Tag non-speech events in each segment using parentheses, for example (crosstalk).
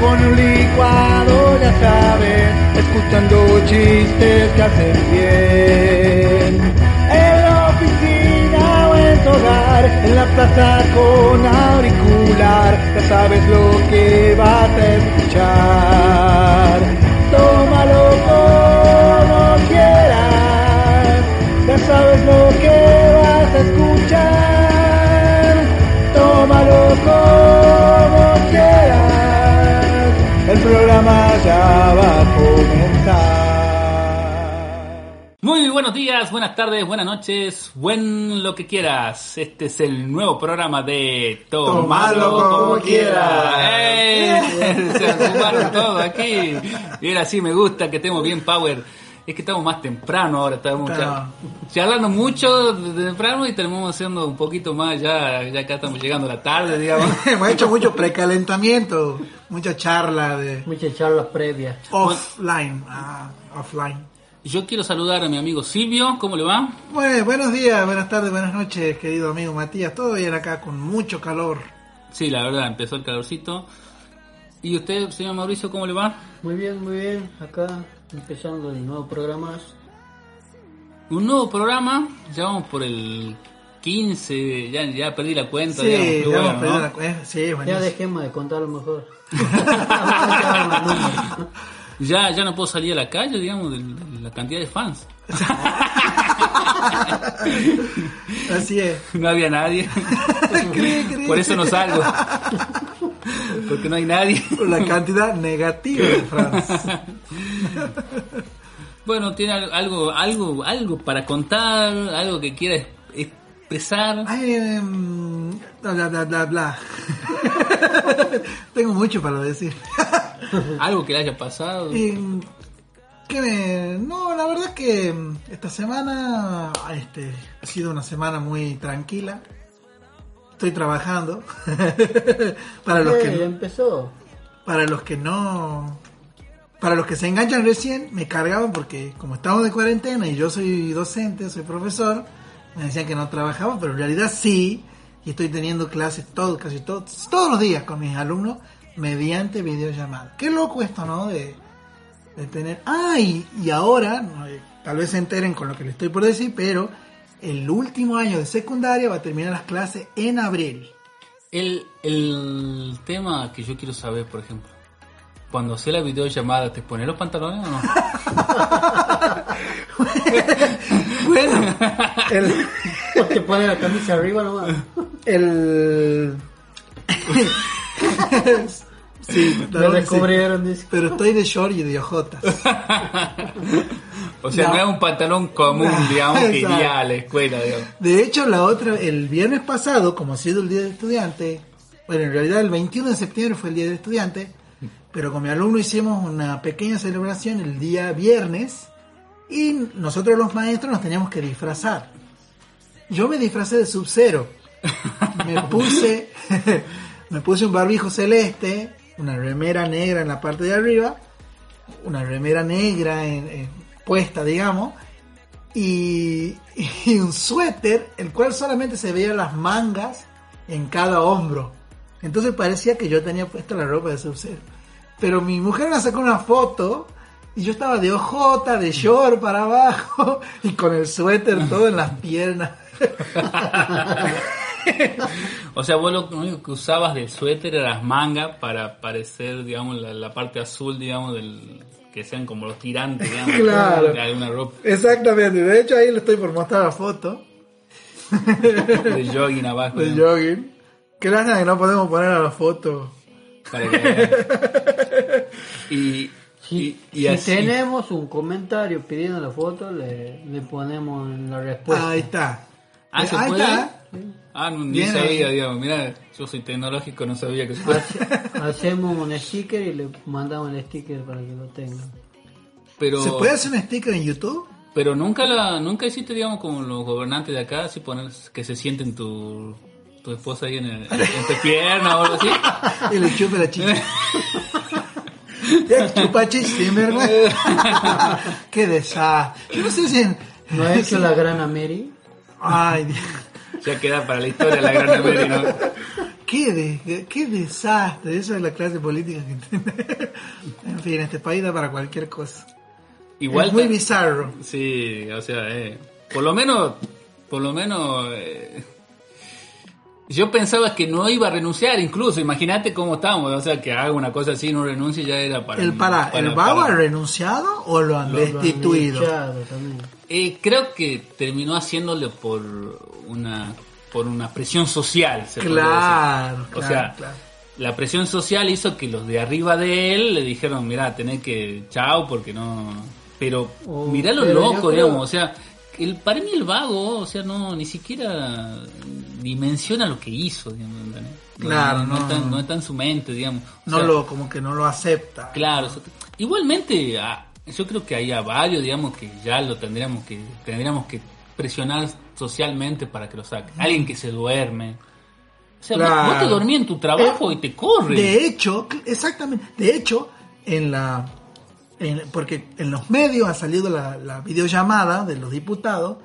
Con un licuado, ya sabes, escuchando chistes que hacen bien. En la oficina o en tu hogar, en la plaza con auricular, ya sabes lo que vas a escuchar. Tómalo como quieras, ya sabes lo que vas a escuchar. Tómalo como programa ya va a comenzar. Muy buenos días, buenas tardes, buenas noches, buen lo que quieras. Este es el nuevo programa de Tomalo como quieras. ¡Eh! (laughs) Se ocuparon todo aquí. Y ahora sí me gusta que estemos bien power. Es que estamos más temprano ahora, estamos Claro. charlando mucho de temprano y terminamos haciendo un poquito más, ya, ya acá estamos llegando a la tarde, digamos. (laughs) Hemos hecho mucho precalentamiento, mucha charla de Muchas charlas previas. offline. Ah, offline. Yo quiero saludar a mi amigo Silvio, ¿cómo le va? Bueno, buenos días, buenas tardes, buenas noches, querido amigo Matías. Todo bien acá con mucho calor. Sí, la verdad, empezó el calorcito. ¿Y usted, señor Mauricio, cómo le va? Muy bien, muy bien. Acá empezando el nuevo programa. Un nuevo programa, ya vamos por el 15, ya, ya perdí la cuenta. Sí, digamos, ya bueno, ¿no? la cuenta. Sí, Ya buenísimo. dejemos de contar lo mejor. (laughs) ya, ya no puedo salir a la calle, digamos, de de la cantidad de fans. (laughs) Así es. (laughs) No había nadie. Cree, cree. Por eso no salgo. (laughs) Porque no hay nadie. Por la cantidad negativa de Franz. (laughs) Bueno, tiene al- algo, algo, algo para contar, algo que quiera es- expresar. Ay, em, bla, bla, bla, bla. (laughs) Tengo mucho para decir. Algo que le haya pasado. Y, que me- no, la verdad que mm, esta semana este, ha sido una semana muy tranquila. Estoy trabajando. (laughs) para los que no, empezó. para los que no para los que se enganchan recién me cargaban porque como estamos de cuarentena y yo soy docente, soy profesor, me decían que no trabajaba, pero en realidad sí, y estoy teniendo clases todos, casi todos, todos los días con mis alumnos mediante videollamada. Qué loco esto, ¿no? De, de tener... Ah, y, ahora, eh, tal vez se enteren con lo que les estoy por decir, pero el último año de secundaria va a terminar las clases en abril. El, el tema que yo quiero saber, por ejemplo, cuando hace la videollamada, ¿te pones los pantalones o no? (laughs) Bueno, el... O te pone la camisa arriba nomás. El. (laughs) sí, Me sí. descubrieron. Pero estoy de short y de ojotas. (laughs) O sea, no, No. es un pantalón común, No, (laughs) digamos, que iría a la escuela, digamos. De hecho, la otra, el viernes pasado, como ha sido el Día del Estudiante, bueno, en realidad el 21 de septiembre fue el Día del Estudiante, pero con mi alumno hicimos una pequeña celebración el día viernes y nosotros los maestros nos teníamos que disfrazar. Yo me disfracé de Sub-Zero. (laughs) Me puse, me puse un barbijo celeste, una remera negra en la parte de arriba, una remera negra en- puesta, digamos, y, y un suéter, el cual solamente se veían las mangas en cada hombro. Entonces parecía que yo tenía puesta la ropa de Sub-Zero. Pero mi mujer me sacó una foto y yo estaba de ojota, de short para abajo (laughs) y con el suéter todo en las piernas. (laughs) (laughs) O sea, vos lo único que usabas del suéter era las mangas para parecer, digamos, la, la parte azul, digamos, del que sean como los tirantes, digamos, (laughs) Claro. de alguna ropa Exactamente, de hecho ahí le estoy por mostrar la foto (laughs) de jogging abajo. de digamos, jogging. Qué lástima que no podemos poner a la foto. para que vean. y, Si, y, y si así. tenemos un comentario pidiendo la foto, le, le ponemos la respuesta. Ahí está. Ah, ¿se ahí puede? está. Ah, no, ni Bien sabía, ahí. digamos, mira, yo soy tecnológico, no sabía que. (laughs) Hacemos un sticker y le mandamos el sticker para que lo tengan. Pero, ¿Se puede hacer un sticker en YouTube? pero nunca la, nunca hiciste, digamos, como los gobernantes de acá, así poner que se sienten tu, tu esposa ahí en, el, en tu (laughs) pierna o algo así. Y le chupe la chicha. (laughs) Ya, Chupa chicha, vergüenza. Qué desastre. Yo no sé si... en- ¿No ha hecho la gran Ameri? Ay, Dios. Ya queda para la historia la gran América, ¿no? Qué, de- qué desastre. Esa es la clase política que tiene. En fin, este país da para cualquier cosa. Igual es muy bizarro. Sí, o sea, eh, por lo menos, por lo menos, eh, yo pensaba que no iba a renunciar, incluso, imagínate cómo estamos, o sea, que haga una cosa así, no renuncie, ya era para... ¿El para, el vago para- ha renunciado o lo han Lo- lo han destituido? echado también. Eh, creo que terminó haciéndole por una, por una presión social, se Claro, decir. claro, o sea, claro. la presión social hizo que los de arriba de él le dijeron, mira, tenés que, chao, porque no... Pero Oh, mirá lo pero loco, creo- digamos, o sea, el, para mí el vago, o sea, no, ni siquiera dimensiona lo que hizo, digamos, ¿entendés? Claro, no, no no. está, no está en su mente, digamos. O No sea, lo, como que no lo acepta. Claro, eso- igualmente ah, yo creo que hay a varios, digamos, que ya lo tendríamos que tendríamos que presionar socialmente para que lo saque. Alguien que se duerme. O sea, vos te dormís en tu trabajo Eh, y te corre. De hecho, exactamente. De hecho, en la. en- porque en los medios ha salido la, la videollamada de los diputados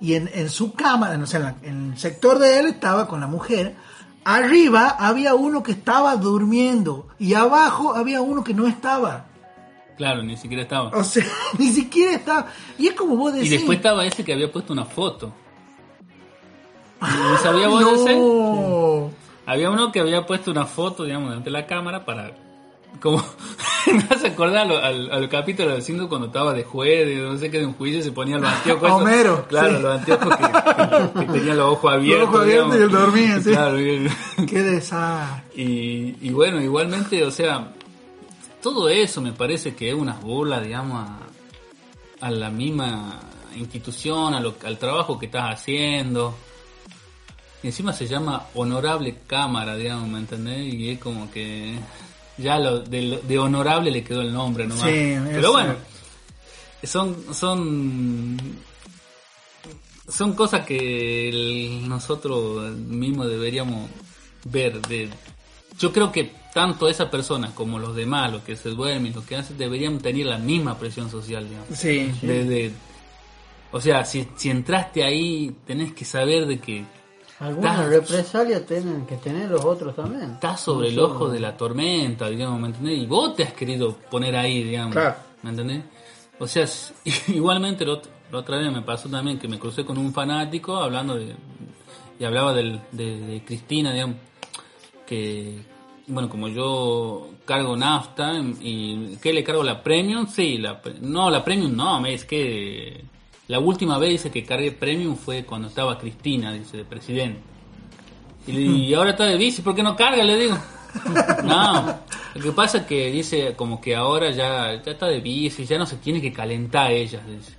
y en, en su cámara, o sea, en, la- en el sector de él estaba con la mujer. Arriba había uno que estaba durmiendo y abajo había uno que no estaba. Claro, ni siquiera estaba. O sea, (laughs) ni siquiera estaba. Y es como vos y decís. después estaba ese que había puesto una foto. ¿No (laughs) sabía vos ese? no. Había uno que había puesto una foto, digamos, delante de la cámara para... Como... (laughs) me hace acordar al, al, al capítulo del Cinto cuando estaba de juez, de no sé qué, de un juicio, se ponía los anteojos. Homero, Claro, sí. los anteojos que, que- que tenía los ojos abiertos. ojos abiertos digamos. y él dormía, sí. Claro, y, Qué desastre. y, y bueno, igualmente, o sea, todo eso me parece que es una burla, digamos, a, a la misma institución, a lo- al trabajo que estás haciendo. Y encima se llama honorable cámara, digamos, ¿me entendés? Y es como que ya lo, de, honorable le quedó el nombre nomás. Sí, Pero bueno, son, son, son cosas que el- nosotros mismos deberíamos ver. De, yo creo que tanto esa persona como los demás, los que se duermen, los que hacen, deberían tener la misma presión social, digamos. Sí. De- de- o sea, si, si entraste ahí, tenés que saber de que Algunas Estás- represalias tienen que tener los otros también. estás sobre el No solo- ojo de la tormenta, digamos, ¿me entendés? Y vos te has querido poner ahí, digamos, Claro. ¿me entendés? O sea, (laughs) igualmente la ot- la otra vez me pasó también que me crucé con un fanático hablando de... y hablaba del, de, de Cristina, digamos, que, bueno, como yo cargo nafta y ¿qué le cargo la premium? Sí, la, no, la premium no, es que la última vez dice que cargué premium fue cuando estaba Cristina, dice, de presidente. Y, (laughs) ahora está de bici, ¿por qué no carga? Le digo. (laughs) No, lo que pasa es que dice como que ahora ya, ya está de bici, ya no se tiene que calentar ella, dice.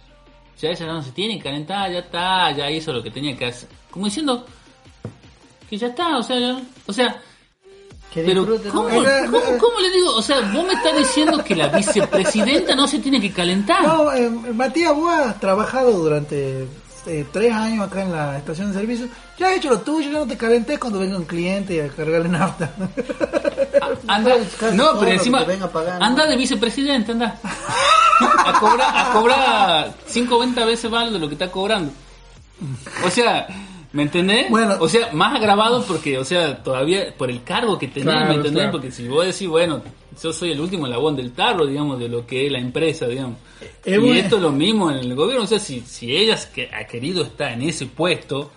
Ya ella no se tiene que calentar, ya está, ya hizo lo que tenía que hacer. Como diciendo que ya está, o sea, ya- o sea, pero ¿cómo, cómo, cómo le digo? O sea, vos me estás diciendo que la vicepresidenta no se tiene que calentar. No, eh, Matías, vos has trabajado durante eh, tres años acá en la estación de servicio. Ya has hecho lo tuyo, ya no te calentes cuando venga un cliente y a cargarle nafta. Anda, no, pero encima, anda de vicepresidente, anda. A cobrar, a cobrar 50 veces más de lo que está cobrando. O sea, ¿me entendés? Bueno. o sea, más agravado porque, o sea, todavía por el cargo que tenés, Claro, ¿me entendés? claro. Porque si vos decís, bueno, yo soy el último labón del tarro, digamos, de lo que es la empresa, digamos. Es y bueno. esto es lo mismo en el gobierno, o sea, si, si ella ha querido estar en ese puesto,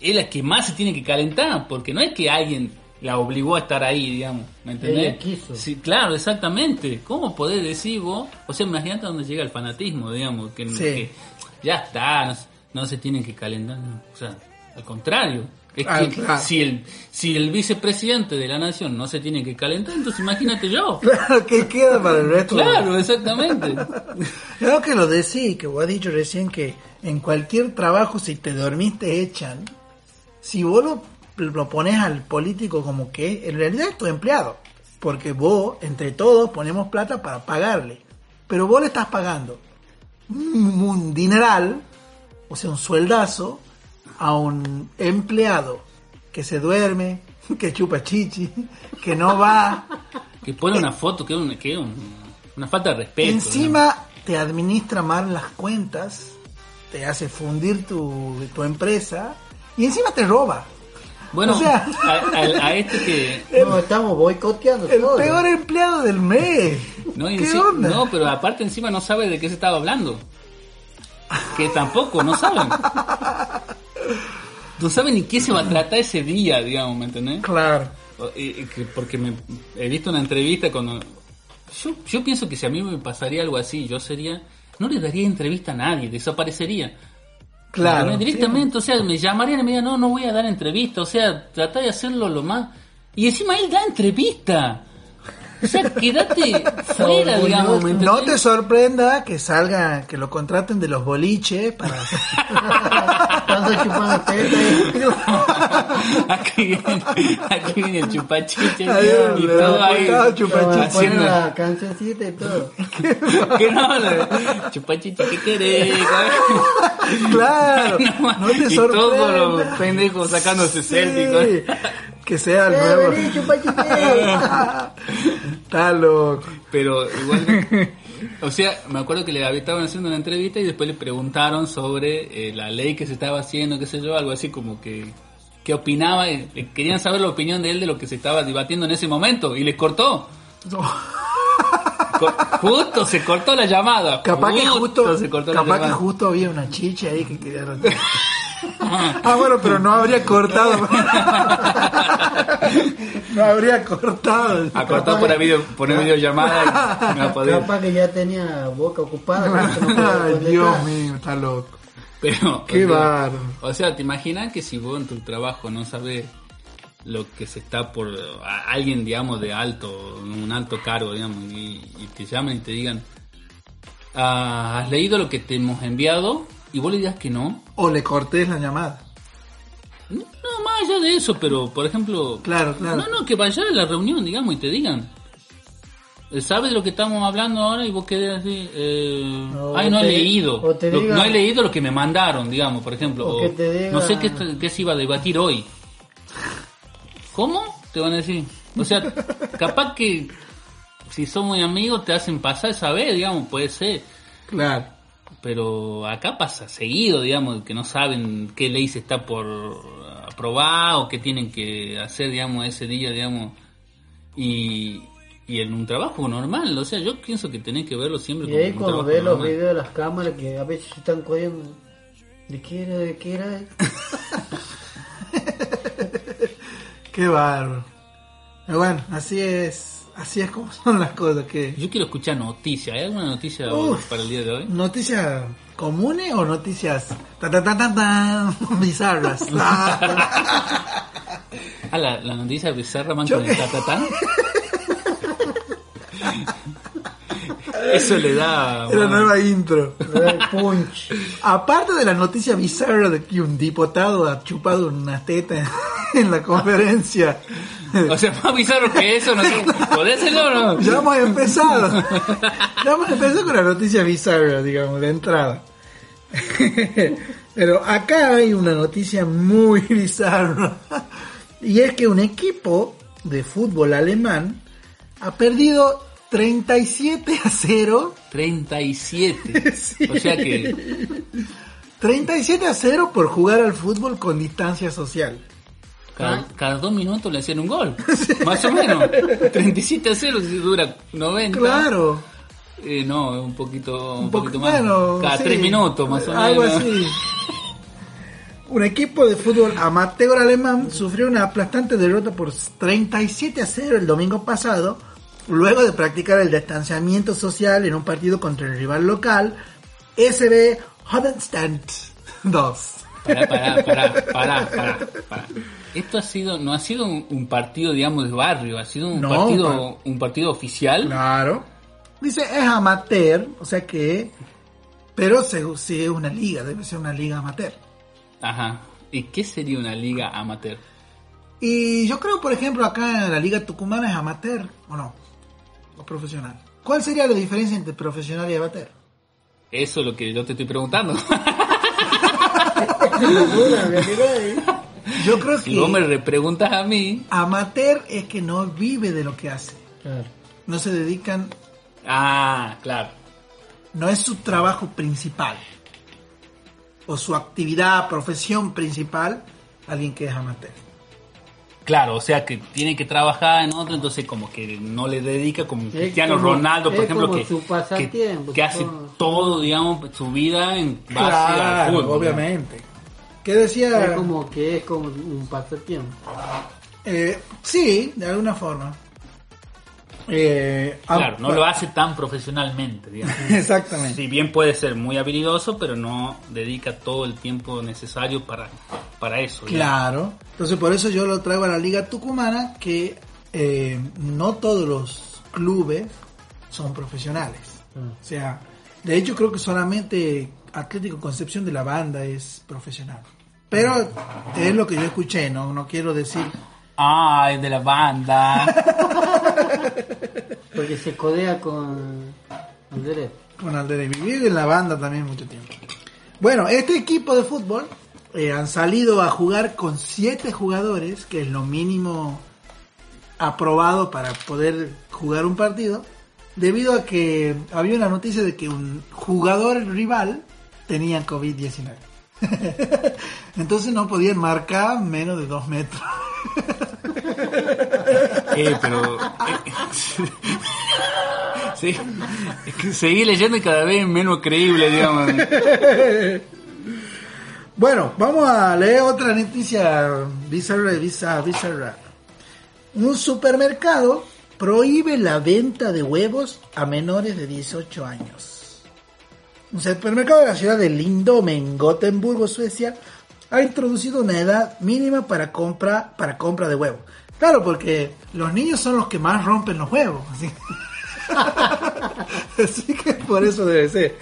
es la que más se tiene que calentar, porque no es que alguien la obligó a estar ahí, digamos, ¿me entendés? Ella quiso. Sí, claro, exactamente. ¿Cómo podés decir vos? O sea, imagínate dónde llega el fanatismo, digamos, que, Sí. que ya está, no, no se tienen que calentar, no. o sea, al contrario. Es Ah, que claro. si el si el vicepresidente de la nación no se tiene que calentar, entonces imagínate yo. (laughs) claro, que queda para el resto. Claro, exactamente. (laughs) Creo que lo decís, que vos has dicho recién que en cualquier trabajo si te dormís te echan. si vos lo, lo pones al político como que en realidad es tu empleado, porque vos, entre todos, ponemos plata para pagarle, pero vos le estás pagando un, un dineral, o sea, un sueldazo, a un empleado que se duerme, (laughs) que chupa chichi, que no va, Que pone una foto que es un- que un- una falta de respeto. encima te administra mal las cuentas, te hace fundir tu, tu empresa y encima te roba. Bueno, o sea- a, a- a este que... (laughs) No, estamos boicoteando El todo. peor empleado del mes. No, no, pero aparte encima no sabe de qué se estaba hablando. Que tampoco, no saben. No saben ni qué se va a tratar ese día, digamos, ¿me entendés? Claro. Porque me, he visto una entrevista cuando... Yo, yo pienso que si a mí me pasaría algo así, yo sería... No le daría entrevista a nadie, desaparecería. Claro. ¿Entendés? Directamente, o sea, me llamarían y me dirían, no, no voy a dar entrevista, o sea, trata de hacerlo lo más... Y encima él da entrevista. O sea, quédate fuera, digamos, ¿me No te sorprenda que salga, que lo contraten de los boliches para... Estás chupando teta aquí, viene, aquí viene el chupachiche Adiós, y le todo ahí chupachiche. la (laughs) cancioncita y todo. que no, chupachiche, ¿qué querés? (laughs) claro, no te y todos sorprenda. los pendejos sacándose selfies. Sí, que sea el Eh, nuevo. vení. (laughs) Está loco. Pero igual, o sea, me acuerdo que le estaban haciendo una entrevista y después le preguntaron sobre eh, la ley que se estaba haciendo, qué sé yo, algo así como que qué opinaba, eh, querían saber la opinión de él de lo que se estaba debatiendo en ese momento y les cortó. Co- justo se cortó la llamada. Capaz que justo, se cortó la capaz que justo había una chicha ahí que quería (laughs) Ah, bueno, pero no habría cortado. (laughs) no habría cortado. Acortó por, la video, por una videollamada y no podía. Capaz que ya tenía boca ocupada. por no (laughs) Ay. Dios mío, está loco. Pero, Qué o sea, bárbaro. O sea, ¿te imaginas que si vos en tu trabajo no sabes lo que se está por... a alguien, digamos, de alto, un alto cargo, digamos, y, y te llaman y te digan, "Ah, ¿has leído lo que te hemos enviado? Y vos le digas que no. O le cortés la llamada. No, más allá de eso, pero, por ejemplo... Claro, claro. No, no, que vaya a la reunión, digamos, y te digan. eh, ¿Sabes de lo que estamos hablando ahora? Y vos quedás así, eh, ay, no he leído. Lo- diga- no he leído lo que me mandaron, digamos, por ejemplo. O o que te diga- No sé qué, qué se iba a debatir hoy. ¿Cómo? Te van a decir. O sea, (laughs) capaz que si son muy amigos te hacen pasar esa vez, digamos, puede ser. Claro. Pero acá pasa seguido, digamos, que no saben qué ley se está por aprobar o qué tienen que hacer, digamos, ese día, digamos. Y, y en un trabajo normal, o sea, yo pienso que tenés que verlo siempre Y como ahí un cuando ves los videos de las cámaras que a veces se están corriendo. ¿De qué era? ¿De qué era? (laughs) Qué bárbaro. Pero bueno, así es, así es como (laughs) son las cosas que... Yo quiero escuchar noticias. ¿Hay alguna noticia Uf. para el día de hoy? ¿Noticias comunes o noticias ta, ta, ta, ta, ta, (laughs) bizarras? (laughs) Ah, la, la noticia bizarra man Yo con el. Eso le da. La nueva intro. Punch. Aparte de la noticia bizarra de que un diputado ha chupado una teta en la conferencia, O sea, más bizarro que eso, no sé. ¿Podés hacerlo o no? ya hemos empezado. (laughs) Ya hemos empezado con la noticia bizarra, digamos, de entrada. Pero acá hay una noticia muy (laughs) bizarra. Y es que un equipo de fútbol alemán ha perdido 37 a 0. 37. (laughs) Sí. O sea que. 37 a 0 por jugar al fútbol con distancia social. Cada, cada dos minutos le hacían un gol. (laughs) Más o menos. 37 a 0 si dura 90. Claro. Eh, no, un poquito, un, Un poquito más. bueno, cada sí. tres minutos más o menos. Algo así. (laughs) Un equipo de fútbol amateur alemán sufrió una aplastante derrota por 37 a 0 el domingo pasado, luego de practicar el distanciamiento social en un partido contra el rival local, SB Hodenstadt 2. Pará, pará, pará, pará, pará, pará. (laughs) Esto ha sido, no ha sido un, un partido, digamos, de barrio, ha sido un No, partido, un partido oficial. Claro. Dice, es amateur, o sea que... Pero se, sí es una liga, debe ser una liga amateur. Ajá. ¿Y qué sería una liga amateur? Y yo creo, por ejemplo, acá en la Liga Tucumana es amateur, ¿o no? O profesional. ¿Cuál sería la diferencia entre profesional y amateur? Eso es lo que yo te estoy preguntando. (laughs) Yo creo si que vos me repreguntas a mí, amateur es que no vive de lo que hace. Claro. No se dedican, ah, claro. no es su trabajo principal. O su actividad, profesión principal, alguien que es amateur. Claro, o sea que tiene que trabajar en otro, entonces como que no le dedica como Es Cristiano como- Ronaldo, por ejemplo, que, que, que hace todo, digamos, su vida en base al Claro, fútbol. obviamente. ¿Qué decía? Es como que es como un pasatiempo. Eh, sí, de alguna forma. Eh, Claro, ah, no lo hace tan profesionalmente, digamos. (laughs) Exactamente. Si bien puede ser muy habilidoso, pero no dedica todo el tiempo necesario para, para eso. digamos. Claro. Entonces por eso yo lo traigo a la Liga Tucumana, que eh, no todos los clubes son profesionales. O sea, de hecho creo que solamente Atlético Concepción de la Banda es profesional. Pero es lo que yo escuché, no, no quiero decir... Ah, es de la banda. (laughs) Porque se codea con Andrés. con Alderete. Vivir en la banda también mucho tiempo. Bueno, este equipo de fútbol eh, han salido a jugar con siete jugadores, que es lo mínimo aprobado para poder jugar un partido, debido a que había una noticia de que un jugador rival tenía COVID-19. (laughs) Entonces no podían marcar menos de dos metros. (laughs) Eh, pero. eh, (laughs) sí, es que seguí leyendo y cada vez menos creíble, digamos. Bueno, vamos a leer otra noticia bizarra, bizarra, bizarra. Un supermercado prohíbe la venta de huevos a menores de 18 años. Un supermercado de la ciudad de Lindome, en Gotemburgo, Suecia, ha introducido una edad mínima para compra, para compra de huevos. Claro, porque los niños son los que más rompen los huevos. Así, (laughs) así que por eso debe ser.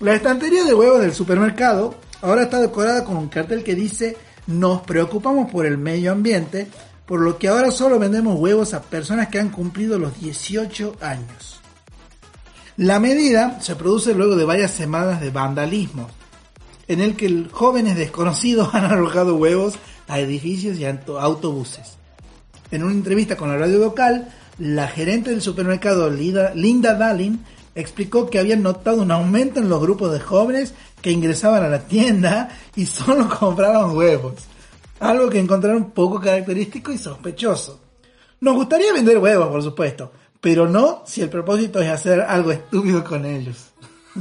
La estantería de huevos del supermercado ahora está decorada con un cartel que dice nos preocupamos por el medio ambiente, por lo que ahora solo vendemos huevos a personas que han cumplido los 18 años. La medida se produce luego de varias semanas de vandalismo, en el que jóvenes desconocidos (laughs) han arrojado huevos a edificios y auto- autobuses. En una entrevista con la radio local, la gerente del supermercado Linda Dallin explicó que habían notado un aumento en los grupos de jóvenes que ingresaban a la tienda y solo (laughs) compraban huevos, algo que encontraron poco característico y sospechoso. Nos gustaría vender huevos, por supuesto, pero no si el propósito es hacer algo estúpido con ellos. (laughs)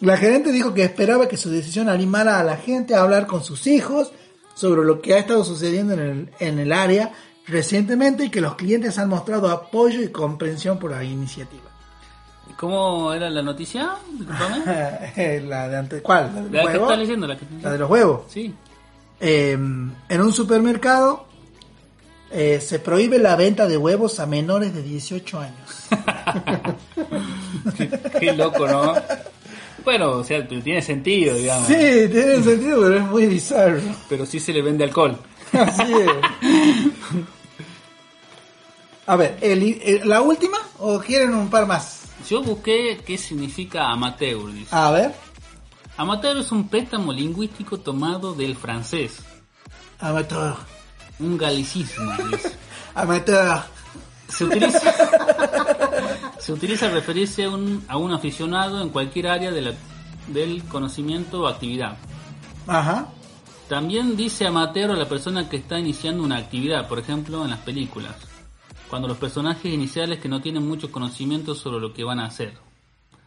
La gerente dijo que esperaba que su decisión animara a la gente a hablar con sus hijos sobre lo que ha estado sucediendo en el, en el área recientemente y que los clientes han mostrado apoyo y comprensión por la iniciativa. ¿Cómo era la noticia? Disculpame. (laughs) la de antes, ¿cuál? ¿La, La que estás leyendo, la que La de los huevos. Sí. Eh, en un supermercado eh, se prohíbe la venta de huevos a menores de 18 años. (laughs) Qué, qué loco, ¿no? Bueno, o sea, tiene sentido, digamos. Sí, tiene sentido, pero es muy bizarro. Pero sí se le vende alcohol. Así es. A ver, el- el- ¿la última o quieren un par más? Yo busqué qué significa amateur. Dice. A ver, Amateur es un préstamo lingüístico tomado del francés, amateur, un galicismo. dice. (laughs) amateur. Se utiliza, (laughs) se utiliza referirse a un, a un aficionado en cualquier área de la- del conocimiento o actividad. Ajá. También dice amateur a la persona que está iniciando una actividad, por ejemplo en las películas, cuando los personajes iniciales que no tienen mucho conocimiento sobre lo que van a hacer.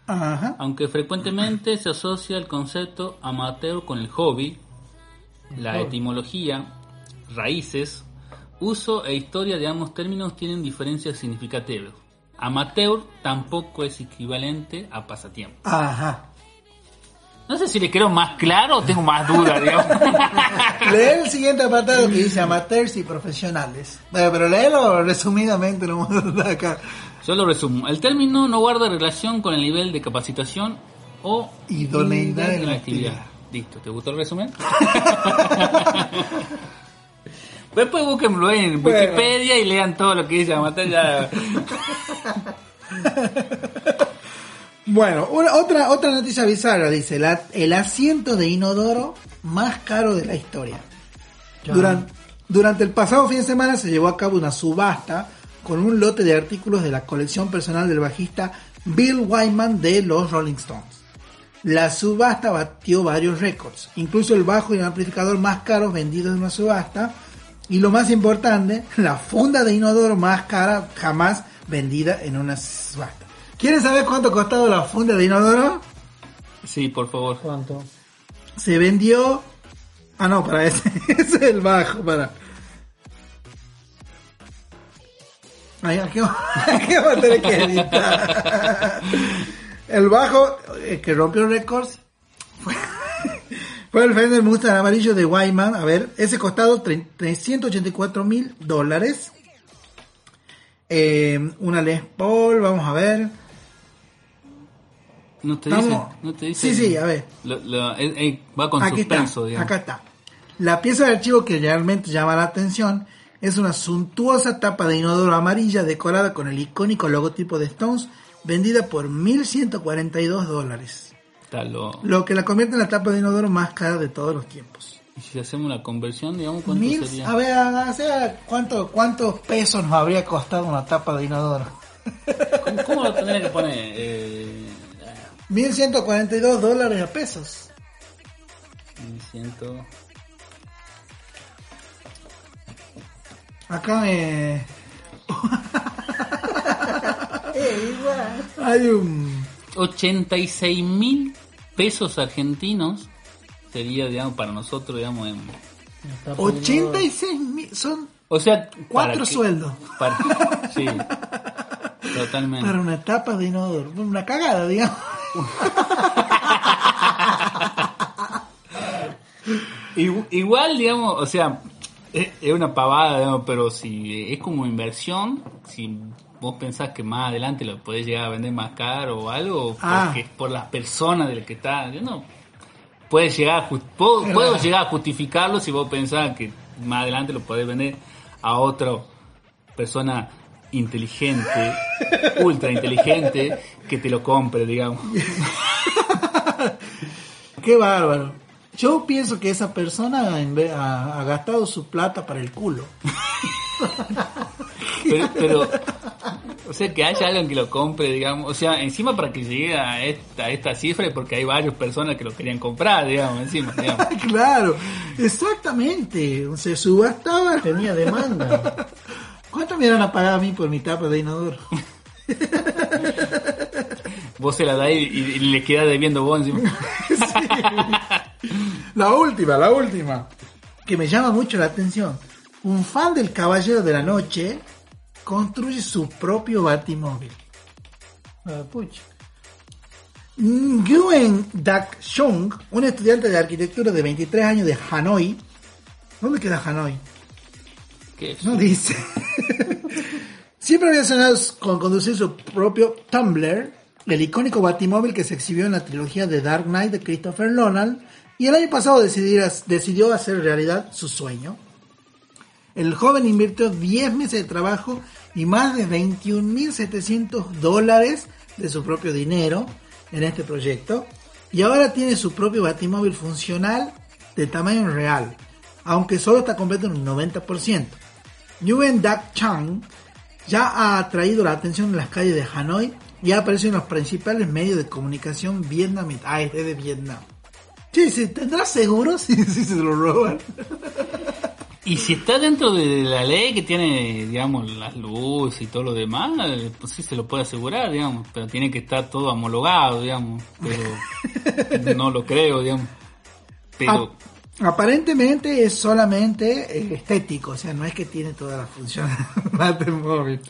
Ajá. Aunque frecuentemente se asocia el concepto amateur con el hobby, la etimología, raíces, uso e historia de ambos términos tienen diferencias significativas. Amateur tampoco es equivalente a pasatiempo. Ajá. No sé si le quiero más claro o tengo más dudas. (laughs) Lee el siguiente apartado que dice amateurs y profesionales. Bueno, pero léelo resumidamente, no vamos a acá. Yo lo resumo. El término no guarda relación con el nivel de capacitación o Idoneidad en la actividad. Listo, ¿te gustó el resumen? (laughs) Después búsquenlo en Bueno. Wikipedia y lean todo lo que dice. (laughs) Bueno, una- otra, otra noticia bizarra dice, la- el asiento de inodoro más caro de la historia. Durante, durante el pasado fin de semana se llevó a cabo una subasta con un lote de artículos de la colección personal del bajista Bill Wyman de los Rolling Stones. La subasta batió varios récords, incluso el bajo y el amplificador más caros vendidos en una subasta, y lo más importante, (laughs) la funda de inodoro más cara jamás vendida en una subasta. ¿Quieren saber cuánto costaba la funda de inodoro? Sí, por favor. ¿Cuánto? Se vendió... Ah, no, para ese, (laughs) ese es el bajo, para... Ay, aquí, aquí vamos a tener que editar. (laughs) El bajo eh, que rompió récords fue, fue el Fender Mustang amarillo de Wyman. A ver, ese costado tre- 384 mil dólares. Eh, una Les Paul, vamos a ver. No te dice. No te dice Sí, sí, a ver. Lo- lo- eh, eh, va con Aquí suspenso, está, digamos. acá está. La pieza de archivo que realmente llama la atención es una suntuosa tapa de inodoro amarilla decorada con el icónico logotipo de Stones, vendida por 1.142 dólares, lo- lo que la convierte en la tapa de inodoro más cara de todos los tiempos. Y si hacemos una conversión, digamos, ¿cuánto Mil- sería? a ver, a- ver, ¿cuánto, ¿cuántos pesos nos habría costado una tapa de inodoro? ¿Cómo, cómo lo tendría que poner? (laughs) Eh, 1.142 dólares a pesos. me siento... Acá me... (laughs) Hay un... 86 mil pesos argentinos sería, digamos, para nosotros, digamos, en... Está poniendo- 86 mil, son O sea, cuatro para que- sueldos para- (laughs) sí, totalmente. para una tapa de inodoro. Una cagada, digamos. (laughs) Igu- Igual, digamos, o sea, es, es una pavada, digamos, pero si es como inversión, si vos pensás que más adelante lo podés llegar a vender más caro o algo, Ah. porque es por las personas de las que está, yo no, puedes llegar a, puedo, puedo llegar a justificarlo si vos pensás que más adelante lo podés vender a otra persona inteligente, (laughs) ultra inteligente, que te lo compre, digamos. (laughs) Qué bárbaro. Yo pienso que esa persona ha, ha gastado su plata para el culo. (laughs) Pero, pero, o sea, que haya alguien que lo compre, digamos. O sea, encima para que llegue a esta, a esta cifra, porque hay varias personas que lo querían comprar, digamos, encima, digamos. (laughs) claro, exactamente. Se subastaba. Tenía demanda. ¿Cuánto me iban a pagar a mí por mi tapa de inodoro? Vos se la dais y, y le queda debiendo vos encima. (laughs) La última, la última. Que me llama mucho la atención. Un fan del Caballero de la Noche construye su propio batimóvil. Ah, pucha. Nguyen Dak Chung, un estudiante de arquitectura de 23 años de Hanoi. ¿Dónde queda Hanoi? ¿Qué es? No dice. (laughs) Siempre había soñado con conducir su propio Tumblr, el icónico batimóvil que se exhibió en la trilogía de Dark Knight de Christopher Nolan, y el año pasado decidió hacer realidad su sueño. El joven invirtió 10 meses de trabajo y más de 21.700 dólares de su propio dinero en este proyecto, y ahora tiene su propio batimóvil funcional de tamaño real, aunque solo está completo en un 90%. Nguyen Dak Chang ya ha atraído la atención en las calles de Hanoi y ha aparecido en los principales medios de comunicación vietnamitas. Ah, es de Vietnam. Sí, sí, ¿tendrá seguro (laughs) si, si se lo roban? Y si está dentro de la ley que tiene, digamos, las luces y todo lo demás, pues sí se lo puede asegurar, digamos, pero tiene que estar todo homologado, digamos, pero no lo creo, digamos. Pero, aparentemente es solamente eh, estético, o sea, no es que tiene toda la función (laughs) del móvil.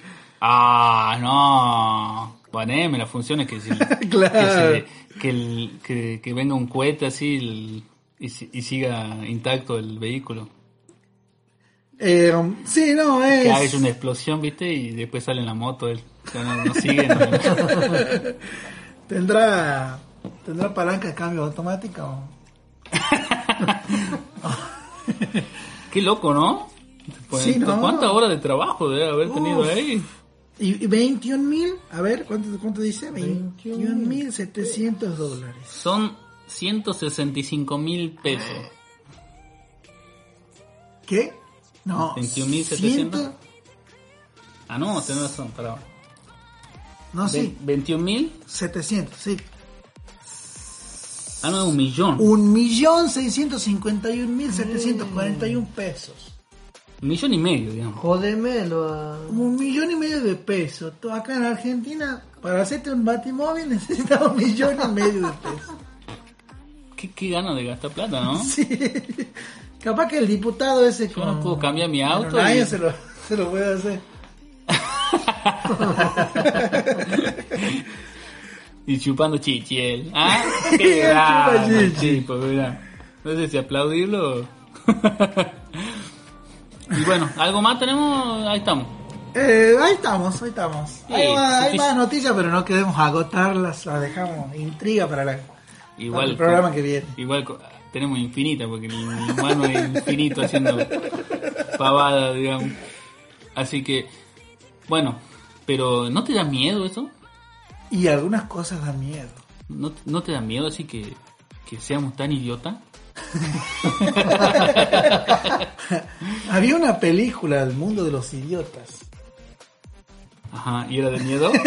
ah, no, poneme las funciones que, si- Claro. que, se- que, el- que- que venga un cohete así el- y, y siga intacto el vehículo. Eh, sí, no, es... Que una explosión, viste, y después sale en la moto él. O sea, no, no sigue. no- (laughs) ¿Tendrá, ¿Tendrá palanca de cambio automática o...? (laughs) Qué loco, ¿no? Pues, Sí, ¿no? ¿Cuántas horas de trabajo debe haber tenido ahí? Y y 21 mil, a ver, ¿cuánto, cuánto dice? 21 mil 700 dólares. Son 165 mil pesos. ¿Qué? No. 21.700. ciento- Ah, no, tenés razón, pará. No, sí. 21 mil. 700, sí. Ah, no, un millón. Un millón seiscientos cincuenta y un mil setecientos cuarenta y un pesos. Un millón y medio, digamos. Jodemelo a... Un millón y medio de pesos. Tú acá en Argentina, para hacerte un batimóvil (laughs) necesitas un millón y medio de pesos. ¿Qué, qué ganas de gastar plata, ¿no? Sí. Capaz que el diputado ese Yo no puedo cambiar mi auto y- se lo, se lo puede hacer. (laughs) Y chupando chichiel. ¿Ah? (laughs) Qué Chupa grande, chichi. No sé si aplaudirlo. Y bueno, ¿algo más tenemos? Ahí estamos. Eh, ahí estamos, ahí estamos. Sí, hay más, hay sufic- más noticias, pero no queremos agotarlas, las dejamos intriga para, la, para Igual. el programa que viene. Igual tenemos infinita, porque el humano es infinito haciendo pavada, digamos. Así que, bueno, pero ¿no te da miedo eso? Y algunas cosas dan miedo. ¿No, no te da miedo así que, que seamos tan idiotas? (laughs) Había una película, El mundo de los idiotas. Ajá, ¿y era de miedo? (laughs)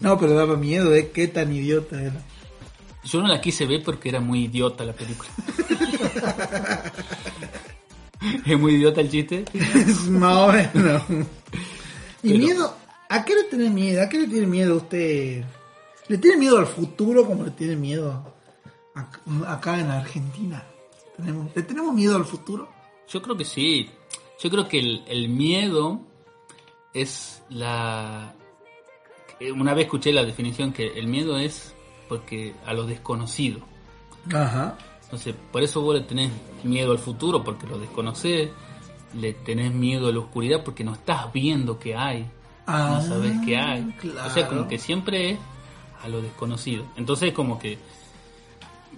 No, pero daba miedo de qué tan idiota era. Yo no la quise ver porque era muy idiota la película. (laughs) ¿Es muy idiota el chiste? Más o menos. Y Pero- miedo, ¿a qué le tiene miedo? ¿A qué le tiene miedo usted? ¿Le tiene miedo al futuro como le tiene miedo acá en Argentina? ¿Tenemos, ¿Le tenemos miedo al futuro? Yo creo que sí. Yo creo que el, el miedo es la... Una vez escuché la definición que el miedo es porque a lo desconocido. Ajá. Entonces, por eso vos le tenés miedo al futuro, porque lo desconocés. Le tenés miedo a la oscuridad porque no estás viendo qué hay. Ah, no sabes qué hay. O sea, claro. como que siempre es a lo desconocido. Entonces, como que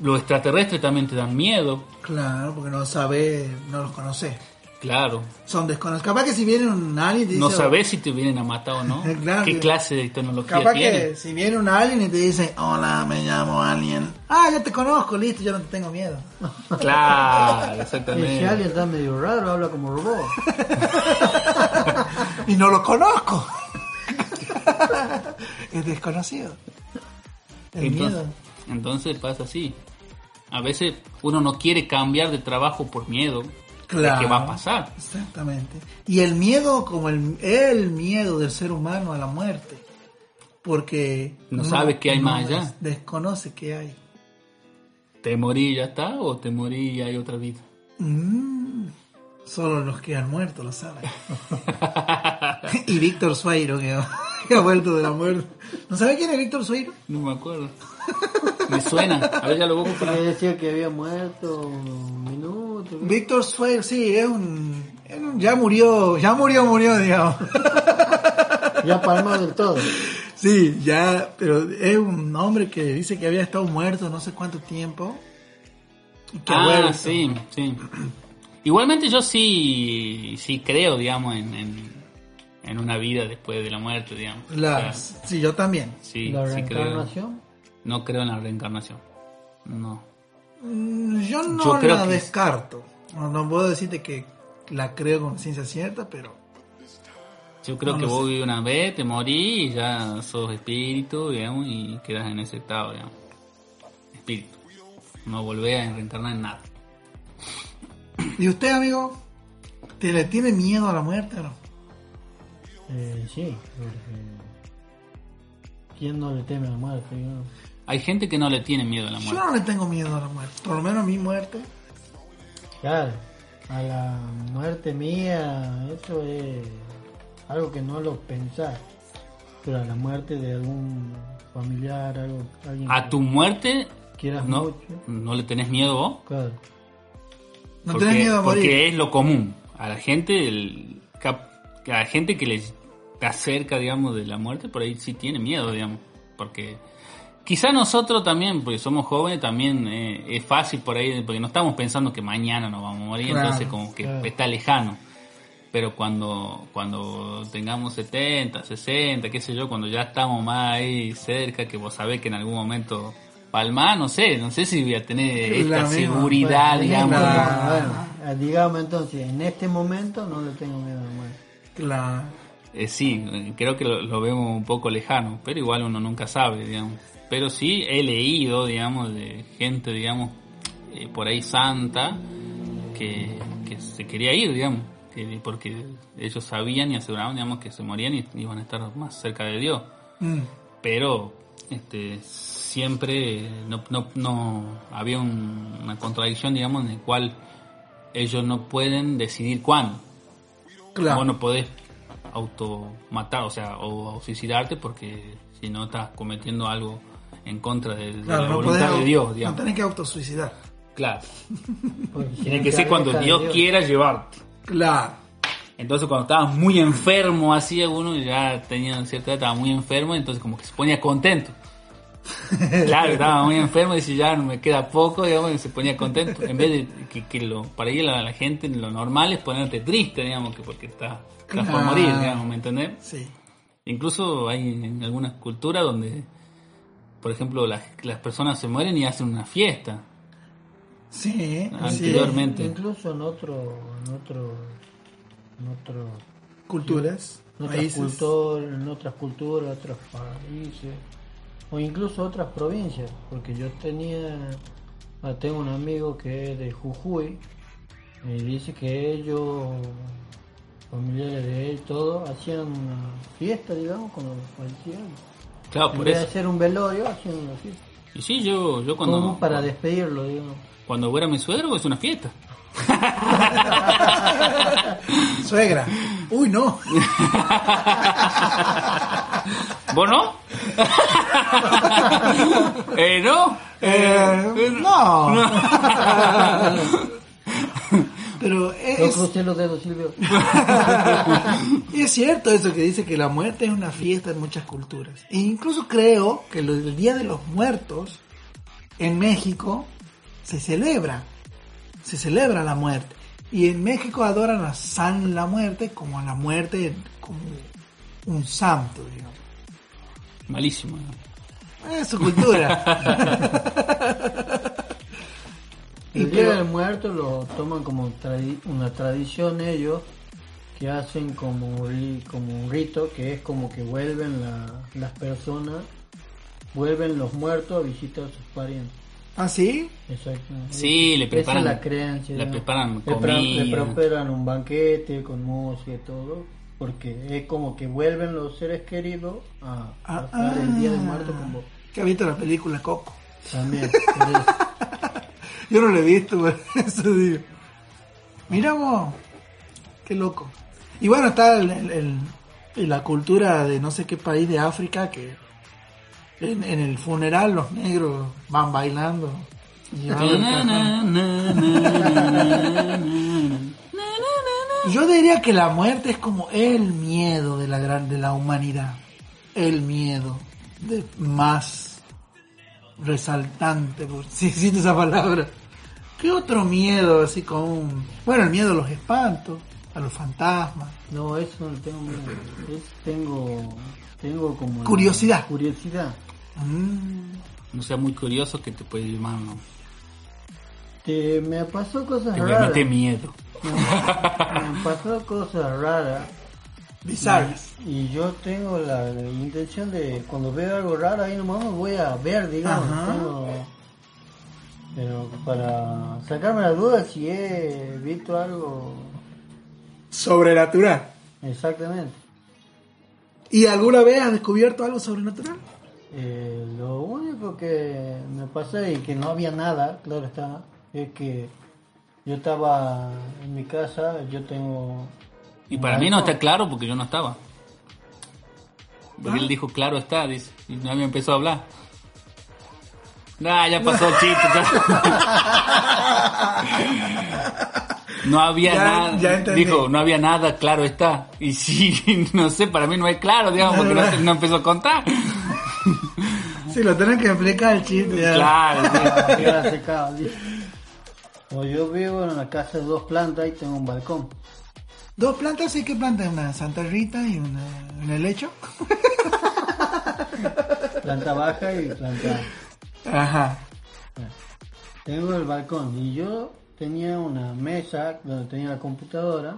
los extraterrestres también te dan miedo, Claro, porque no sabe, no los conoce. claro. Son desconocidos. Capaz que si viene un alien y te dice, No sabes si te vienen a matar o no. (laughs) Claro. ¿Qué clase de tecnología Capaz tiene? que si viene un alien y te dice, hola, me llamo alien. Ah, ya te conozco, listo, ya no te tengo miedo. (laughs) Claro, Ese exactamente. alien está medio raro, habla como robot. (laughs) y no lo conozco. es desconocido. El Entonces, miedo. Entonces pasa así. A veces uno no quiere cambiar de trabajo por miedo Claro. qué va a pasar. Exactamente. Y el miedo como el, el miedo del ser humano a la muerte. Porque No sabe qué hay más allá. des- Desconoce qué hay. ¿Te morí y ya está o te morí y hay otra vida? Mm, solo los que han muerto lo saben. (laughs) (laughs) y Víctor Sueiro que ha, que ha vuelto de la muerte. ¿No sabe quién es Víctor Sueiro? No me acuerdo. Me suena. A ver, ya lo busco. Le decía que había muerto un minuto. Víctor Sueiro, sí, es un, es un- Ya murió, ya murió, murió, digamos. (laughs) Ya palmado del todo. Sí, ya, pero es un hombre que dice que había estado muerto no sé cuánto tiempo. Y que Ah, vuelto. sí, sí. Igualmente yo sí, sí creo, digamos, en, en, en una vida después de la muerte, digamos. La- O sea, sí, yo también. sí, la sí creo. No creo en la reencarnación. No. Mm, Yo no Yo creo la que- descarto. No, no puedo decirte que la creo con ciencia cierta, pero Yo creo No que vos vivís una vez, te morís y ya sos espíritu, digamos, y quedas en ese estado, digamos. Espíritu. No volvés a reencarnar en nada. ¿Y usted, amigo? ¿Te le tiene miedo a la muerte o no? Eh, sí, porque... ¿Quién no le teme a la muerte? Hay gente que no le tiene miedo a la Yo muerte. no le tengo miedo a la muerte. Por lo menos a mi muerte. Claro, a la muerte mía, eso es algo que no lo pensás. Pero a la muerte de algún familiar, algo, alguien A tu muerte, quieras no, mucho. no le tenés miedo vos. Claro. No porque, tenés miedo a morir. porque es lo común. A la gente, el, cap- a la gente que les está cerca, digamos, de la muerte, por ahí sí tiene miedo, digamos. Porque Quizá nosotros también, porque somos jóvenes, también eh, es fácil por ahí, porque no estamos pensando que mañana nos vamos a morir, Claro, entonces como que claro. está lejano. Pero cuando, cuando tengamos 70, 60, qué sé yo, cuando ya estamos más ahí cerca, que vos sabés que en algún momento palmar, no sé, no sé si voy a tener esta misma, seguridad, digamos. la- bueno, digamos entonces, en este momento no le tengo miedo a la muerte. La, Eh, sí, eh, creo que lo, lo vemos un poco lejano, pero igual uno nunca sabe, digamos. Pero sí he leído, digamos, de gente, digamos, eh, por ahí santa, que, que se quería ir, digamos, que, porque ellos sabían y aseguraban, digamos, que se morían y iban a estar más cerca de Dios. mm, Pero este, siempre no, no, no había un- una contradicción, digamos, en el cual ellos no pueden decidir cuándo. claro. Vos no podés automatar, o sea, o suicidarte porque si no estás cometiendo algo en contra de, de Claro, la no voluntad podés de Dios, no digamos. tenés que autosuicidar. Claro. (laughs) Si Tiene no que ser cuando Dios, quiera llevarte. Claro. Entonces cuando estabas muy enfermo así, uno ya tenía cierta edad, estaba muy enfermo, entonces como que se ponía contento. (laughs) Claro, estaba muy enfermo y dice ya no me queda poco, digamos, y se ponía contento. En vez de que, que lo, para ir a la gente lo normal es ponerte triste, digamos, que porque estás estás por morir, digamos, ¿me entendés? Sí. Incluso hay en algunas culturas donde, por ejemplo, las, las personas se mueren y hacen una fiesta. Sí. Anteriormente. Incluso en otro, en otro, en otro, Culturas, en otras culturas, en otras culturas, otros países, o incluso otras provincias, porque yo tenía, ah, tengo un amigo que es de Jujuy y dice que ellos, familiares de él, todos hacían una fiesta, digamos, cuando fallecían. Claro, En por vez de eso. hacer un velorio, hacían una fiesta. Y sí, yo, yo cuando, Como para despedirlo, digamos. cuando fuera mi suegro es una fiesta. (laughs) Suegra. Uy, no. (laughs) ¿Vos no? (laughs) eh, ¿no? Eh, no. Pero No es, crucé los dedos, Silvio. (laughs) es cierto eso que dice que la muerte es una fiesta en muchas culturas. E incluso creo que el Día de los Muertos en México se celebra. Se celebra la muerte. Y en México adoran a San la muerte como a la muerte como un santo, digamos. Malísimo. ¿no? Es su cultura. (laughs) El Día del Muerto lo toman como tradi- una tradición ellos que hacen como, un ri- como un rito que es como que vuelven la- las personas, vuelven los muertos a visitar a sus parientes. ¿Ah, sí? Exacto. Sí, le Esa preparan- es la creencia. le ¿no? preparan Le pre- Le comida. preparan un banquete con música y todo, porque es como que vuelven los seres queridos a Ah, pasar el Día del ah. Muerto con vos. Que ha visto la película Coco. También. (laughs) por eso. Yo no lo he visto. (laughs) Eso digo. Mira vos. Qué loco. Y bueno, está el, el- el- y la cultura de no sé qué país de África que en, en el funeral los negros van bailando. Yo diría que la muerte es como el miedo de la gran de la humanidad. El miedo de más resaltante, por si existe esa palabra. ¿Qué otro miedo así como un... Bueno, el miedo a los espantos, a los fantasmas. No, eso no tengo miedo. Es- tengo, tengo como... la- Curiosidad. Curiosidad. Mm, No sea muy curioso que te puede ir mal, ¿no? Te, me pasó cosas Te raras. meter miedo. Me pasó cosas raras. bizarras. Y yo tengo la, la intención de, cuando veo algo raro ahí nomás me voy a ver, digamos. Ajá. tengo- pero para sacarme la duda si he visto algo Sobrenatural. exactamente. ¿Y alguna vez has descubierto algo sobrenatural? Eh, lo único que me pasó y que no había nada, claro está, es que yo estaba en mi casa, yo tengo... Y para mí no está claro porque yo no estaba. Porque él dijo, claro está, dice. Y no me empezó a hablar. Nah, ya pasó el chiste. ya. No había Ya- nada. ya dijo, no había nada, claro está. Y sí, (laughs) no sé, para mí no es claro, digamos, porque no, no empezó a contar. Si lo tenés que explicar el chiste. ya. Claro, sí. Queda secado, dice. O yo vivo en una casa de dos plantas y tengo un balcón. Dos plantas, ¿y qué planta? Una Santa Rita y una en el lecho. Planta baja y planta Ajá. Tengo el balcón y yo tenía una mesa donde tenía la computadora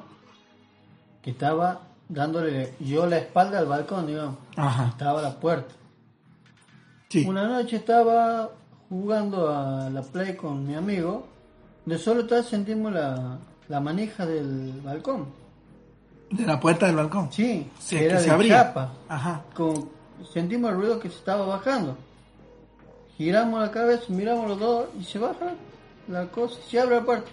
que estaba dándole yo la espalda al balcón, digamos. Ajá. Estaba la puerta. Sí. Una noche estaba jugando a la play con mi amigo, de solo estar sentimos la, la manija del balcón. De la puerta del balcón. Sí, Sí, era que se de abría. chapa. Ajá. Sentimos el ruido que se estaba bajando. Giramos la cabeza, miramos los dos y se baja la cosa y se abre la puerta.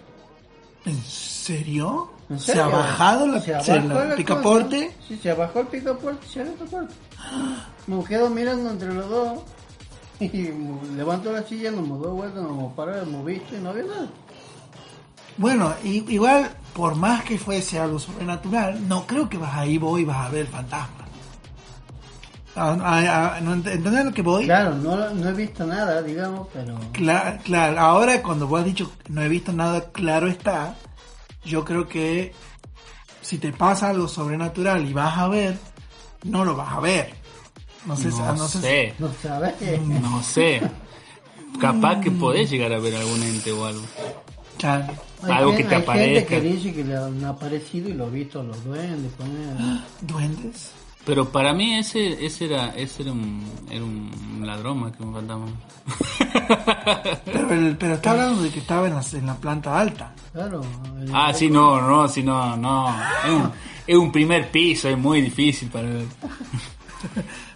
¿En serio? ¿En ¿Se ha bajado la, Se se la la picaporte? cosa. Sí, se abajó el picaporte y se abrió la puerta. (gasps) Me quedo mirando entre los dos y levantó la silla, nos dos vueltas, nos paramos, hemos visto y no había nada. Bueno, igual, por más que fuese algo sobrenatural, no creo que vas ahí voy y vas a ver fantasmas. Ah, ah, ah, ¿no ent- ¿Entendés lo que voy? Claro, no, no he visto nada, digamos, pero Cla- Claro, ahora cuando vos has dicho que no he visto nada, claro está, yo creo que si te pasa algo sobrenatural y vas a ver, no lo vas a ver. No sé, No no sé sé, no sabes. no sé. Capaz que podés llegar a ver algún ente o algo. Claro. Hay Algo que te hay aparezca. gente que dice que le han aparecido y lo ha visto los duendes, poner. (gasps) ¿Duendes? Pero para mí ese, ese era, ese era un, era un ladrón más que un fantasma. Pero, el- pero está hablando de que estaba en la, en la planta alta. Claro. el- Ah, sí, no, no, sí, no, no. Es un, es un primer piso, es muy difícil para ver. (laughs)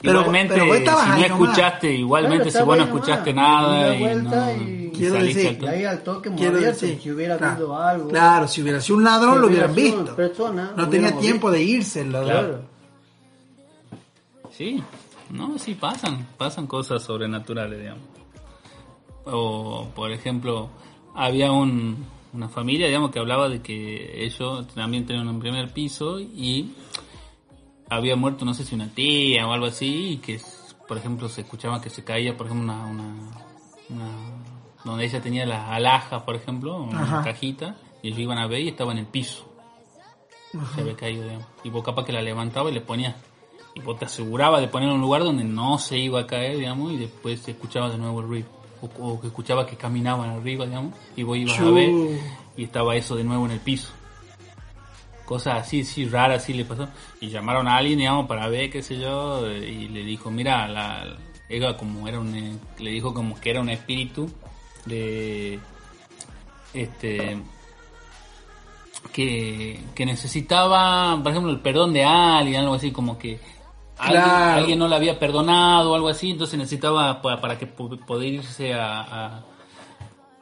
Pero- igualmente, pero si no nomás. escuchaste, igualmente Claro, si vos no escuchaste nomás. nada y no y- Quiero saliste decir, al Y toque. ahí al toque Quiero decir, si hubiera claro, habido algo. Claro, si hubiera sido un ladrón Si lo hubiera hubieran visto. persona, no tenía tiempo visto. de irse el ladrón. Claro. Sí, no, sí pasan, pasan cosas sobrenaturales, digamos. O, por ejemplo, había un, una familia, digamos, que hablaba de que ellos también tenían un primer piso y había muerto, no sé si una tía o algo así, y que, por ejemplo, se escuchaba que se caía, por ejemplo, una, una, una- donde ella tenía la alhaja, por ejemplo, una Ajá. cajita, y ellos iban a ver y estaba en el piso. Se había caído, digamos. Y vos capaz que la levantaba y le ponías y vos te aseguraba de poner en un lugar donde no se iba a caer, digamos, y después se escuchaba de nuevo el ruido. O, o que escuchaba que caminaban arriba, digamos, y vos ibas a ver y estaba eso de nuevo en el piso. Cosas así, sí, raras, sí le pasó. Y llamaron a alguien, digamos, para ver, qué sé yo, y le dijo, mira, la, era como era un, eh, le dijo como que era un espíritu de, este, que, que necesitaba, por ejemplo, el perdón de alguien, algo así, como que alguien, Claro. alguien no le había perdonado o algo así, entonces necesitaba, para, para que poder irse a, a-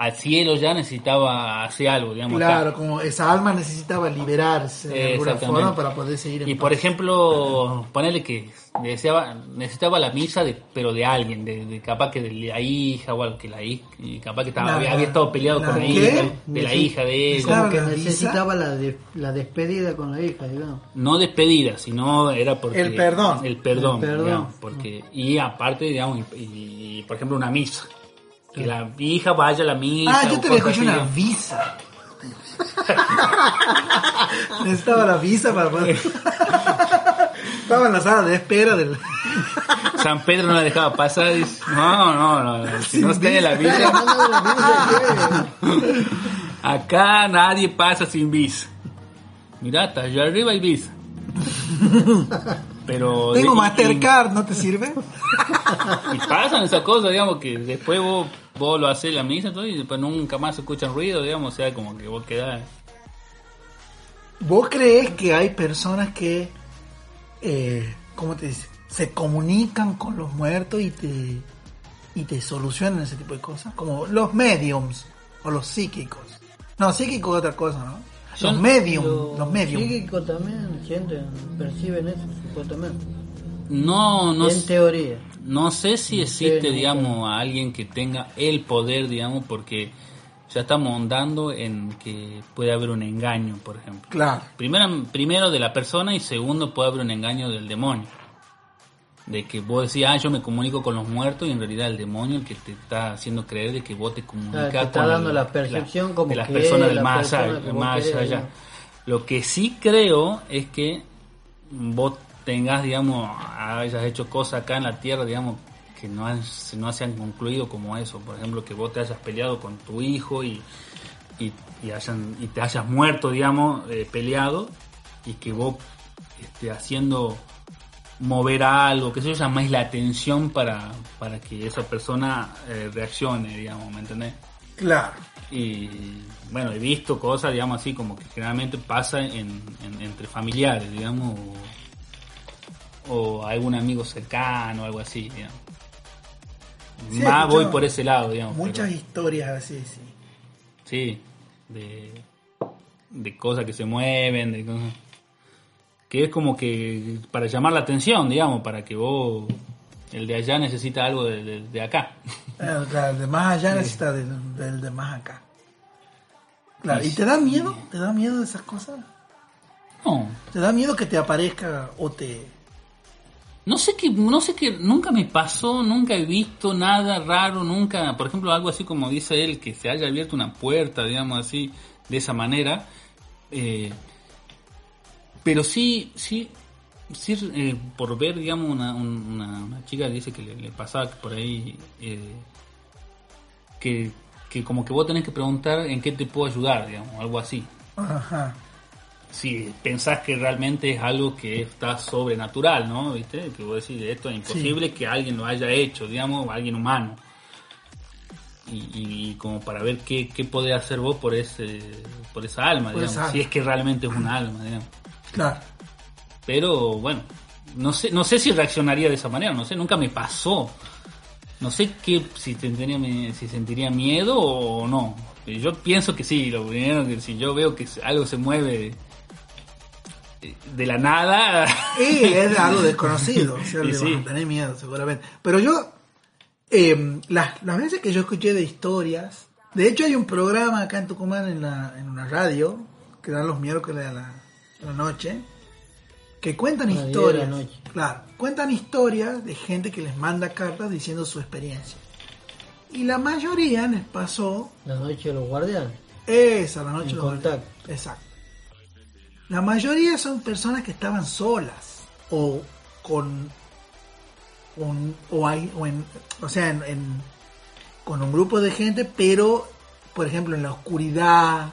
al cielo ya, necesitaba hacer algo, digamos. acá. Claro, como esa alma necesitaba liberarse de alguna forma para poder seguir en Y paz. por ejemplo, ponerle que deseaba, necesitaba la misa, de, pero de alguien, de, de capaz que de la hija o algo, que la hija, y capaz que estaba, La- había, había estado peleado la con la qué? hija, de la hija de. Necesitaba Como que necesitaba la, de- la despedida con la hija, digamos. no despedida, sino era porque El perdón. el perdón, El perdón. digamos, porque y aparte, digamos, y, y, por ejemplo una misa, que la hija vaya a la misa. Ah, yo te había escuchado una visa. Necesitaba la visa para poder... Estaba en la sala de espera del... San Pedro no la dejaba pasar, dice, no, no, no, no, si no en la visa, acá nadie pasa sin visa. Mirá, hasta allá arriba hay visa. Pero Tengo Mastercard, ¿no te sirve? Y, y pasan esas cosas, digamos, que después vos, vos lo haces la misa todo, y después nunca más escuchan ruido, digamos, o sea, como que vos quedás... ¿Vos crees que hay personas que, eh, ¿cómo te dice? Se comunican con los muertos y te, y te solucionan ese tipo de cosas? Como los mediums o los psíquicos. No, psíquico es otra cosa, ¿no? Los Son- medium, Los los medium. psíquicos también sienten, perciben eso, supuestamente. No, no, en teoría. No sé si existe, digamos, a alguien que tenga el poder, digamos, porque ya estamos ahondando en que puede haber un engaño, por ejemplo. Claro. Primero, primero de la persona y segundo puede haber un engaño del demonio. de que vos decís, ah, yo me comunico con los muertos y en realidad el demonio el que te está haciendo creer de que vos te comunicas Claro, te está con dando el- la percepción como de las que personas del la más persona allá. Lo que sí creo es que vos tengas, digamos, hayas hecho cosas acá en la tierra, digamos, que no, no se han concluido como eso. Por ejemplo, que vos te hayas peleado con tu hijo y, y, y hayan, y te hayas muerto, digamos, eh, peleado, y que vos esté haciendo mover algo, que eso llamáis la atención para, para que esa persona eh, reaccione, digamos, ¿me entendés? Claro. Y bueno, he visto cosas, digamos así, como que generalmente pasa en, en- entre familiares, digamos, o, o algún amigo cercano, algo así, digamos. Sí, Más voy por ese lado, digamos. Muchas pero- historias así, sí. Sí, de, de cosas que se mueven, de cosas que es como que para llamar la atención, digamos, para que vos, el de allá necesita algo de, de- de acá. (laughs) Claro, el de más allá necesita del, del de más acá. Claro, ¿y te da miedo? ¿Te da miedo de esas cosas? No, ¿Te da miedo que te aparezca o te... no sé que, no sé que nunca me pasó, nunca he visto nada raro, nunca, por ejemplo, algo así como dice él, que se haya abierto una puerta, digamos así, de esa manera. eh, pero sí, sí, sí, eh, por ver, digamos, una, un- una, chica dice que le, le pasaba por ahí, eh, que, que como que vos tenés que preguntar en qué te puedo ayudar, digamos, algo así. Ajá. Si pensás que realmente es algo que está sobrenatural, ¿no? ¿Viste? Que vos decís, esto es imposible que alguien lo haya hecho, digamos, alguien humano. Y, y- como para ver qué, qué podés hacer vos por ese por esa alma, Por digamos, esa si es que realmente es una alma, digamos. Claro. Pero bueno, no sé, no sé si reaccionaría de esa manera, no sé, nunca me pasó. No sé qué, si tendría, si sentiría miedo o no. Yo pienso que sí, lo primero que si yo veo que algo se mueve de, la nada, Y es algo desconocido, o sea, (laughs) le sí. vas a tener miedo seguramente. Pero yo, eh, las, las veces que yo escuché de historias, de hecho hay un programa acá en Tucumán en, la, en una radio, que dan los miércoles a la, a la noche, que cuentan A las 10 de la historias. noche. Claro, cuentan historias de gente que les manda cartas diciendo su experiencia. Y la mayoría les pasó La noche de los guardianes. esa, la noche En de los contacto. guardianes. Exacto. La mayoría son personas que estaban solas o con un, o hay o en o sea en, en- con un grupo de gente pero por ejemplo en la oscuridad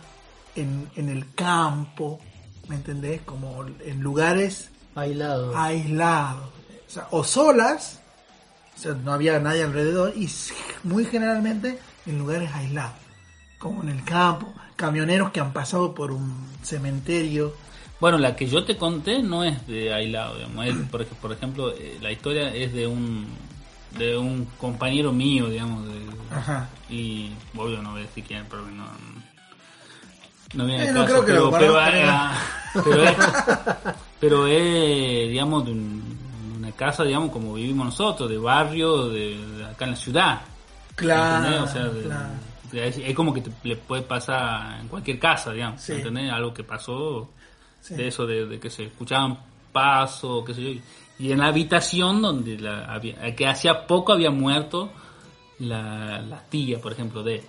en, en el campo ¿me entendés? como en lugares Aislado. aislados o, sea, o solas o sea no había nadie alrededor y muy generalmente en lugares aislados como en el campo camioneros que han pasado por un cementerio Bueno, la que yo te conté no es de aislado, digamos. Es, por, por ejemplo, eh, la historia es de un de un compañero mío, digamos. de- Ajá. y obvio no voy a decir quién, pero no, no viene Eh, no creo que pero, lo pero, pero es, (laughs) pero es, digamos, de un- una casa, digamos, como vivimos nosotros, de barrio, de, de acá en la ciudad. Claro, ¿entendés? O sea, de- claro. Es, es como que te- le puede pasar en cualquier casa, digamos. Sí. ¿entendés? Algo que pasó Sí. de eso, de, de que se escuchaban pasos, qué sé yo. Y en la habitación donde la, había, que hacía poco había muerto la, la tía, por ejemplo, de él.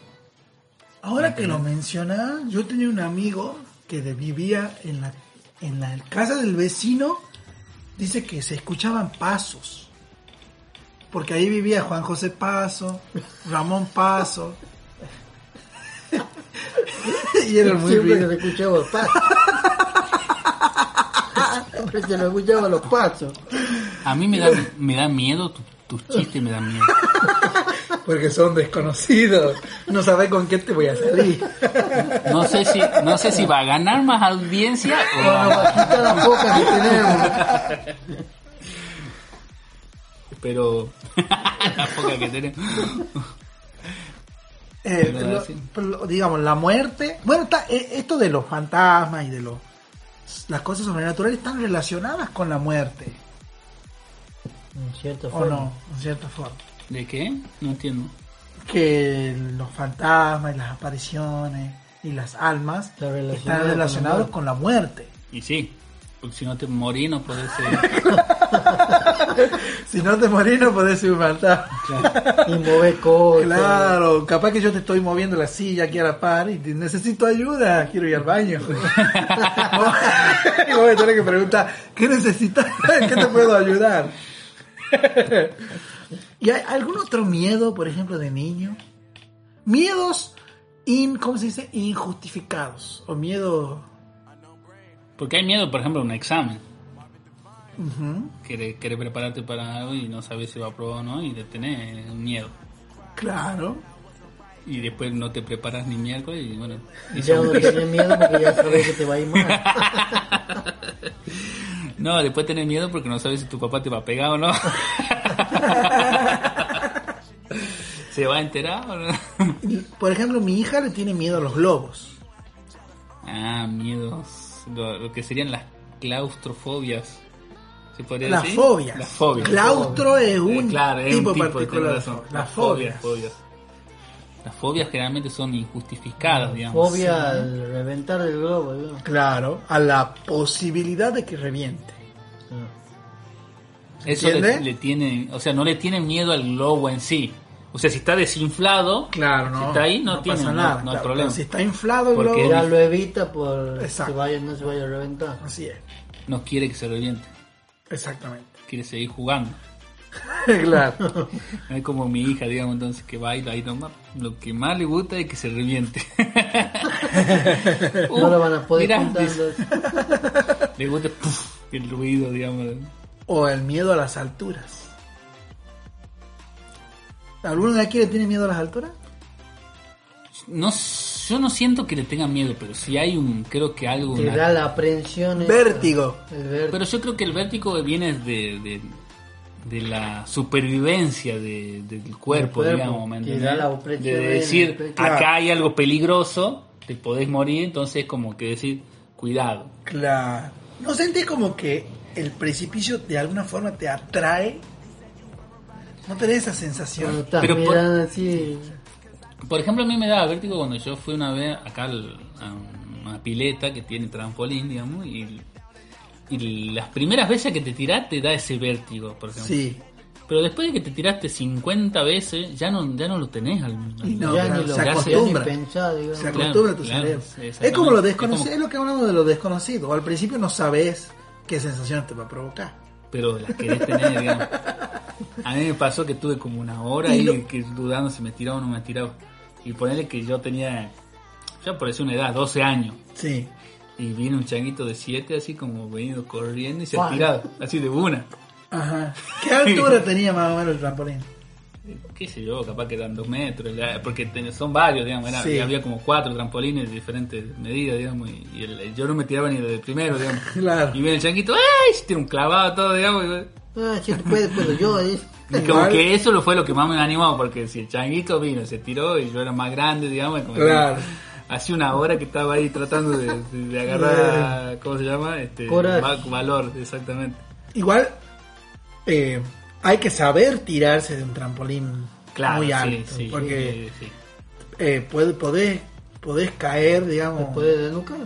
Ahora que lo mencionas, yo tenía un amigo que vivía en la, en la casa del vecino, dice que se escuchaban pasos. Porque ahí vivía Juan José Paso, Ramón Paso. (laughs) y era muy Siempre que bien. se escuchaba los pasos. (laughs) Siempre se lo escuchaba los pasos. A mí me da, me da miedo, tu- tus chistes me dan miedo. Porque son desconocidos. No sabes con qué te voy a salir. No sé si, no sé si va a ganar más audiencia o Bueno, va- aquí está la poca que tenemos. pero (laughs) la poca que tenemos. Eh, lo- digamos, la muerte. Bueno, está, eh, esto de los fantasmas y de los las cosas sobrenaturales están relacionadas con la muerte, En cierta ¿o forma. no? En cierta forma. ¿De qué? No entiendo. Que los fantasmas y las apariciones y las almas Está relacionado están con la relacionados con la muerte. Y sí, Porque si no te morís no podés ser... (laughs) (laughs) Si no te morís no podés ser un fantasma. Y mover cosas. Claro, capaz que yo te estoy moviendo la silla aquí a la par y te- necesito ayuda, quiero ir al baño. (laughs) y vos me tenés que preguntar, ¿qué necesitas? ¿En qué te puedo ayudar? ¿Y hay algún otro miedo, por ejemplo, de niño? Miedos, in, ¿cómo se dice? Injustificados. O miedo... Porque hay miedo, por ejemplo, a un examen. Quiere, quiere prepararte para algo y no sabes si va a aprobar o no y le tenés un miedo. Claro. Y después no te preparas ni miércoles y bueno... Y ya uno tiene miedo porque ya sabes que te va a ir mal. (laughs) No, después tenés miedo porque no sabes si tu papá te va a pegar o no. (laughs) ¿Se va a enterar o no? Por ejemplo, mi hija le tiene miedo a los globos. Ah, miedos. Lo, lo que serían las claustrofobias. ¿Se podría Las decir? fobias. Las fobias. Claustro es un Eh, claro, es tipo un tipo, particular razón. fobia. Las fobias. fobias. Las fobias generalmente son injustificadas, digamos. Fobia al reventar el globo. ¿no? Claro, a la posibilidad de que reviente. Eso le, le tiene, o sea, no le tiene miedo al globo en sí. O sea, si está desinflado, Claro, no. si está ahí, no, tiene pasa nada. no hay claro, problema. pero si está inflado el Porque globo, Ya lo evita por Exacto. que vaya, no se vaya a reventar. así es. No quiere que se reviente, Exactamente. quiere seguir jugando. (laughs) claro. (laughs) No es como mi hija, digamos, entonces que baila ahí nomás. Lo que más le gusta es que se reviente. (laughs) no lo van a poder mirá, le gusta puf, el ruido, digamos. O el miedo a las alturas. ¿Alguno de aquí le tiene miedo a las alturas? No, yo no siento que le tenga miedo, pero si hay un, creo que algo... Te una- da la aprensión. esa. Vértigo. El vértigo. Pero yo creo que el vértigo viene de, de, de la supervivencia de- del cuerpo, digamos, ¿me que entendés? da la opresión De en decir. Claro. acá hay algo peligroso, te podés morir, entonces como que decir, cuidado. Claro. ¿No sentís como que el precipicio de alguna forma te atrae? ¿No tenés esa sensación? estás Pero por- mirando así. Por ejemplo, a mí me daba vértigo cuando yo fui una vez acá al- a una pileta que tiene trampolín, digamos, y, y las primeras veces que te tirás te da ese vértigo, por ejemplo. Sí. Pero después de que te tiraste 50 veces, ya no, ya no lo tenés al, al- Y no, ya claro, ni lo se acostumbra. pensar, digamos. Se Claro, acostumbra a tu claro, cerebro. es como lo Es desconocido, como- es lo que hablamos de lo desconocido. Al principio no sabes qué sensaciones te va a provocar. pero las querés tener, digamos. A mí me pasó que tuve como una hora Y ahí lo- que dudando si me tiraba o no me tiraba. Y ponerle que yo tenía, ya por decir una edad, 12 años. Sí. Y viene un changuito de 7 así como venido corriendo y se ha tirado, así de una. Ajá. ¿Qué altura (laughs) tenía más o menos el trampolín? qué sé yo, capaz que eran dos metros, porque son varios, digamos, era- Sí. había como cuatro trampolines de diferentes medidas, digamos, y, el- yo no me tiraba ni del primero, digamos. (laughs) Claro. Y viene el changuito, ¡ay! Se tira un clavado todo, digamos. y- Ah, si tú puedes, puedo yo. dice. Y como Igual- que eso lo fue lo que más me animó, porque si el changuito vino, se tiró y yo era más grande, digamos, como que Claro. Hace una hora que estaba ahí tratando de, de- de agarrar, ¿cómo se llama? Este, Coraje. valor, exactamente. Igual eh, hay que saber tirarse de un trampolín Claro, muy sí, alto. sí, porque sí, sí. eh, puede, podés, podés caer, digamos. ¿Me puedes desnucar?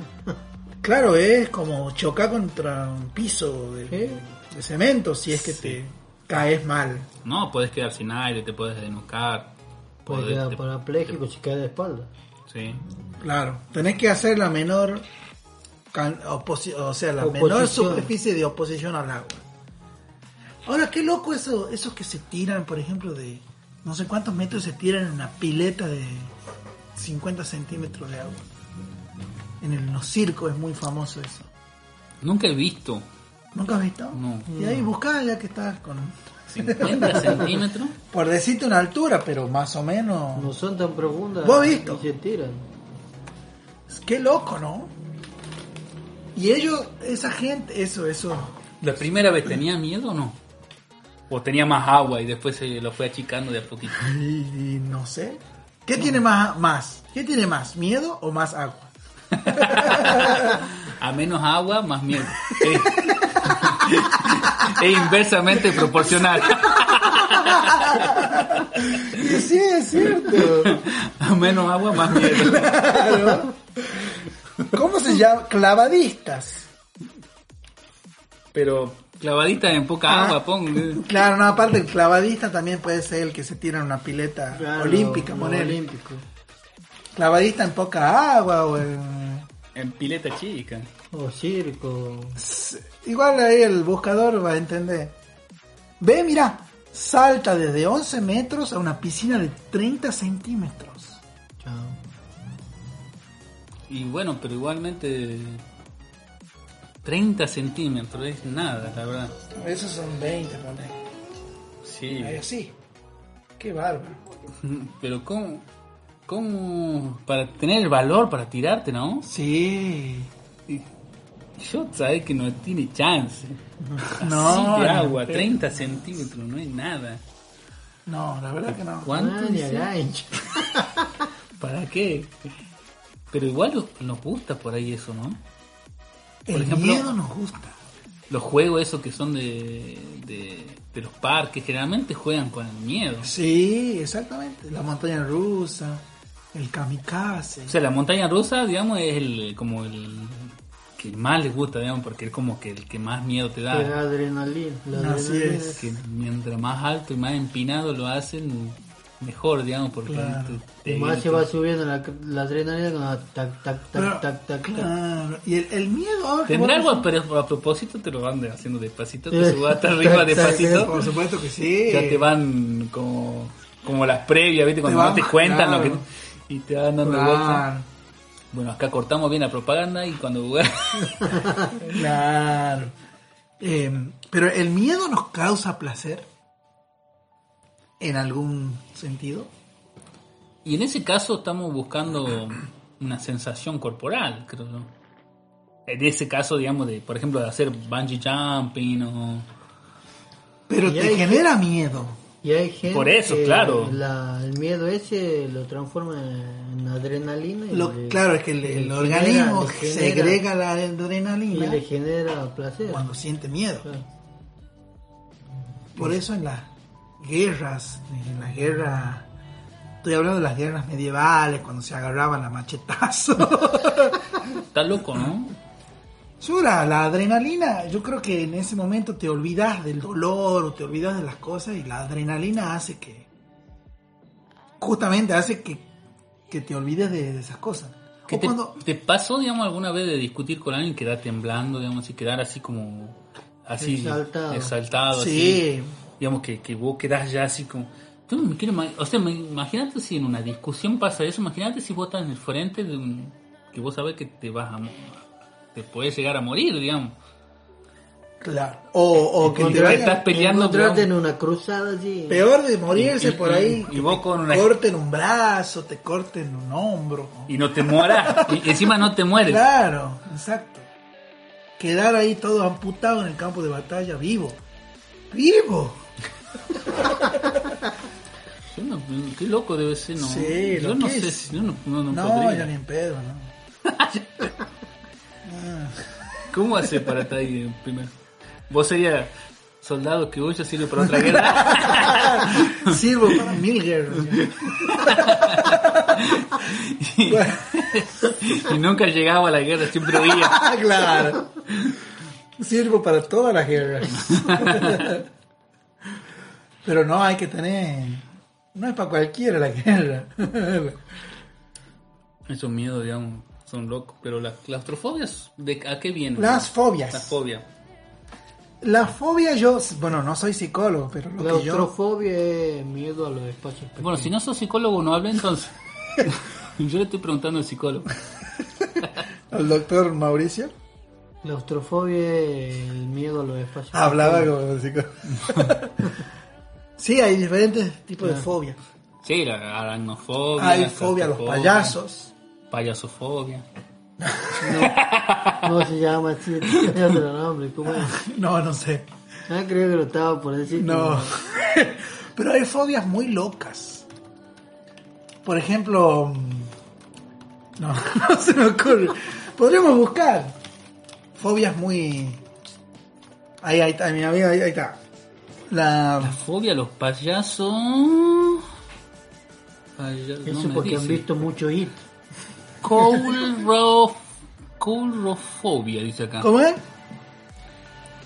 Claro, es como chocar contra un piso de, Sí. de cemento si es que Sí. te caes mal. No, puedes quedar sin aire, te puedes desnucar. Puedes podés- quedar te- parapléjico si cae de espalda. Sí. Claro, tenés que hacer la menor, o sea, la menor superficie de oposición al agua. Ahora, qué loco eso, esos que se tiran, por ejemplo, de no sé cuántos metros se tiran en una pileta de 50 centímetros de agua. En el, los circos es muy famoso eso. Nunca he visto ¿Nunca has visto? No. Y ahí buscá ya que estás con... 50 centímetros. (laughs) Por decirte una altura, pero más o menos... No son tan profundas. ¿Vos has visto? Y se tiran. Qué loco, ¿no? Y ellos, esa gente, eso, eso... ¿La primera vez tenía miedo o no? ¿O tenía más agua y después se lo fue achicando de a poquito? (laughs) Y, y no sé. ¿Qué tiene más, más? ¿Qué tiene más? ¿Miedo o más agua? (laughs) A menos agua, más miedo. Es, (laughs) es inversamente proporcional. Sí, es cierto. A menos agua, más miedo. ¿Cómo se llama? Clavadistas. Pero clavadita en poca Ah. agua, pon. Claro, no, aparte el clavadista también puede ser el que se tira en una pileta Claro, olímpica, los ponele. olímpicos. Clavadista en poca agua o en... En pileta chica. O circo. Igual ahí el buscador va a entender. Ve, mira, salta desde 11 metros a una piscina de 30 centímetros. Chao. Y bueno, pero igualmente 30 centímetros es nada, la verdad. Esos son 20, ponele. Sí. Ahí así. Qué bárbaro. (laughs) Pero cómo, cómo para tener el valor para tirarte, ¿no? Sí. Yo sabes que no tiene chance. (laughs) No, Así de agua, en pedo. 30 centímetros, no es nada. No, la verdad que no. ¿Cuánto? (laughs) ¿Para qué? Pero igual nos gusta por ahí eso, ¿no? El ejemplo- miedo nos gusta. Los juegos esos que son de, de, de los parques, generalmente juegan con el miedo. Sí, exactamente. La montaña rusa, el kamikaze. O sea, la montaña rusa, digamos, es el como el que más les gusta, digamos, porque es como que el que más miedo te da da. adrenalina. La Así adrenalina es. Que mientras más alto y más empinado lo hacen, mejor, digamos, porque Claro. te- te- Y más se va subiendo la, la adrenalina con la tac, tac, Pero, tac, tac, tac, tac. claro. Y el, el miedo ahora Tendrá algo, pero a propósito te lo van haciendo despacito, te subas hasta arriba (laughs) despacito. Por supuesto que sí. ya te van como, como las previas, ¿viste? Cuando Te no van- te cuentan lo claro. que. Y te van dando vueltas. Bueno, acá cortamos bien la propaganda y cuando. (laughs) claro. Eh, pero el miedo nos causa placer. En algún sentido. y en ese caso estamos buscando una sensación corporal, creo yo. En ese caso, digamos, de, por ejemplo, de hacer bungee jumping o. Pero te genera miedo. Y hay gente Por eso, que claro. la- el miedo ese lo transforma en adrenalina. y Lo, le- claro, es que el, organismo genera- segrega la y adrenalina le genera placer. cuando siente miedo. Claro. Por eso en las guerras, en la guerra, estoy hablando de las guerras medievales, cuando se agarraban a machetazo. Está loco, ¿no? Sura, la adrenalina, yo creo que en ese momento te olvidas del dolor o te olvidas de las cosas y la adrenalina hace que, justamente hace que, que te olvides de, de esas cosas. ¿Qué O te, cuando, te pasó, digamos, alguna vez de discutir con alguien y quedar temblando, digamos, y quedar así como. Así. Exaltado. exaltado, así? sí, digamos que, que vos quedás ya así como yo no me quiero o sea imagínate si en una discusión pasa eso imagínate si vos estás en el frente de un que vos sabés que te vas a te puedes llegar a morir digamos claro. O, o que te estás peleando Encontrarte en una cruzada así. Peor de morirse Y- y- por ahí. y- y vos con una- Te corten un brazo, te corten un hombro. y no te mueras (laughs) y encima no te mueres Claro, exacto. Quedar ahí todo amputado en el campo de batalla, vivo. ¡Vivo! (laughs) Yo no- qué loco debe ser no Sí, yo lo no sé es. si yo no, no, no No, podría. ya ni en pedo, ¿no? (laughs) cómo hace para estar ahí primero vos serías soldado que huye sirve para otra guerra (laughs) Sirvo para mil guerras. y, y nunca llegaba a la guerra siempre huía (laughs) claro. Sirvo para todas las guerras. Pero no hay que tener. No es para cualquiera la guerra. Esos miedos, digamos, son locos. Pero las claustrofobias, ¿de a qué vienen? Las fobias. Las fobias. La fobia, yo. Bueno, no soy psicólogo, pero lo que yo. Claustrofobia es miedo a los espacios pequeños. Bueno, si no sos psicólogo, no hable entonces. (laughs) Yo le estoy preguntando al psicólogo. (laughs) Al doctor Mauricio. Claustrofobia es el miedo a los espacios Hablaba pequeños. como psicólogo. (laughs) sí, hay diferentes tipos de fobia. Sí, la aracnofobia. Hay la fobia a los payasos. Payasofobia. No se llama así, nombre. ¿Cómo es? (laughs) No, no sé. Ah, creo que lo estaba por decir. No. Pero (laughs) hay fobias muy locas. Por ejemplo. mm, No, (laughs) no se me ocurre. Podríamos buscar. Fobias muy. Ahí, ahí está, mi amigo, ahí, ahí está. La. Fobia a los payasos. Paya- no Eso porque han visto mucho hit. Coulro- Coulrofobia, dice acá. ¿Cómo es?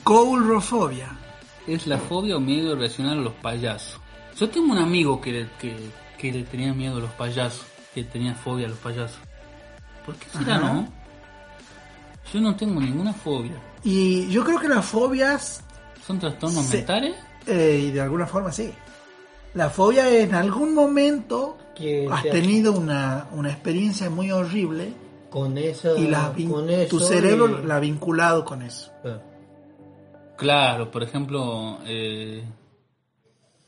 Coulrofobia. Es la fobia o miedo irracional a los payasos. Yo tengo un amigo que, le- que, que le tenía miedo a los payasos, que tenía fobia a los payasos. ¿Por qué será, Ajá. no? Yo no tengo ninguna fobia. Y yo creo que las fobias, ¿Son trastornos mentales? eh, y de alguna forma sí. La fobia es en algún momento Que has te- tenido una, una experiencia muy horrible con eso, y la con eso tu cerebro y- la ha vinculado con eso. Ah. Claro, por ejemplo, eh,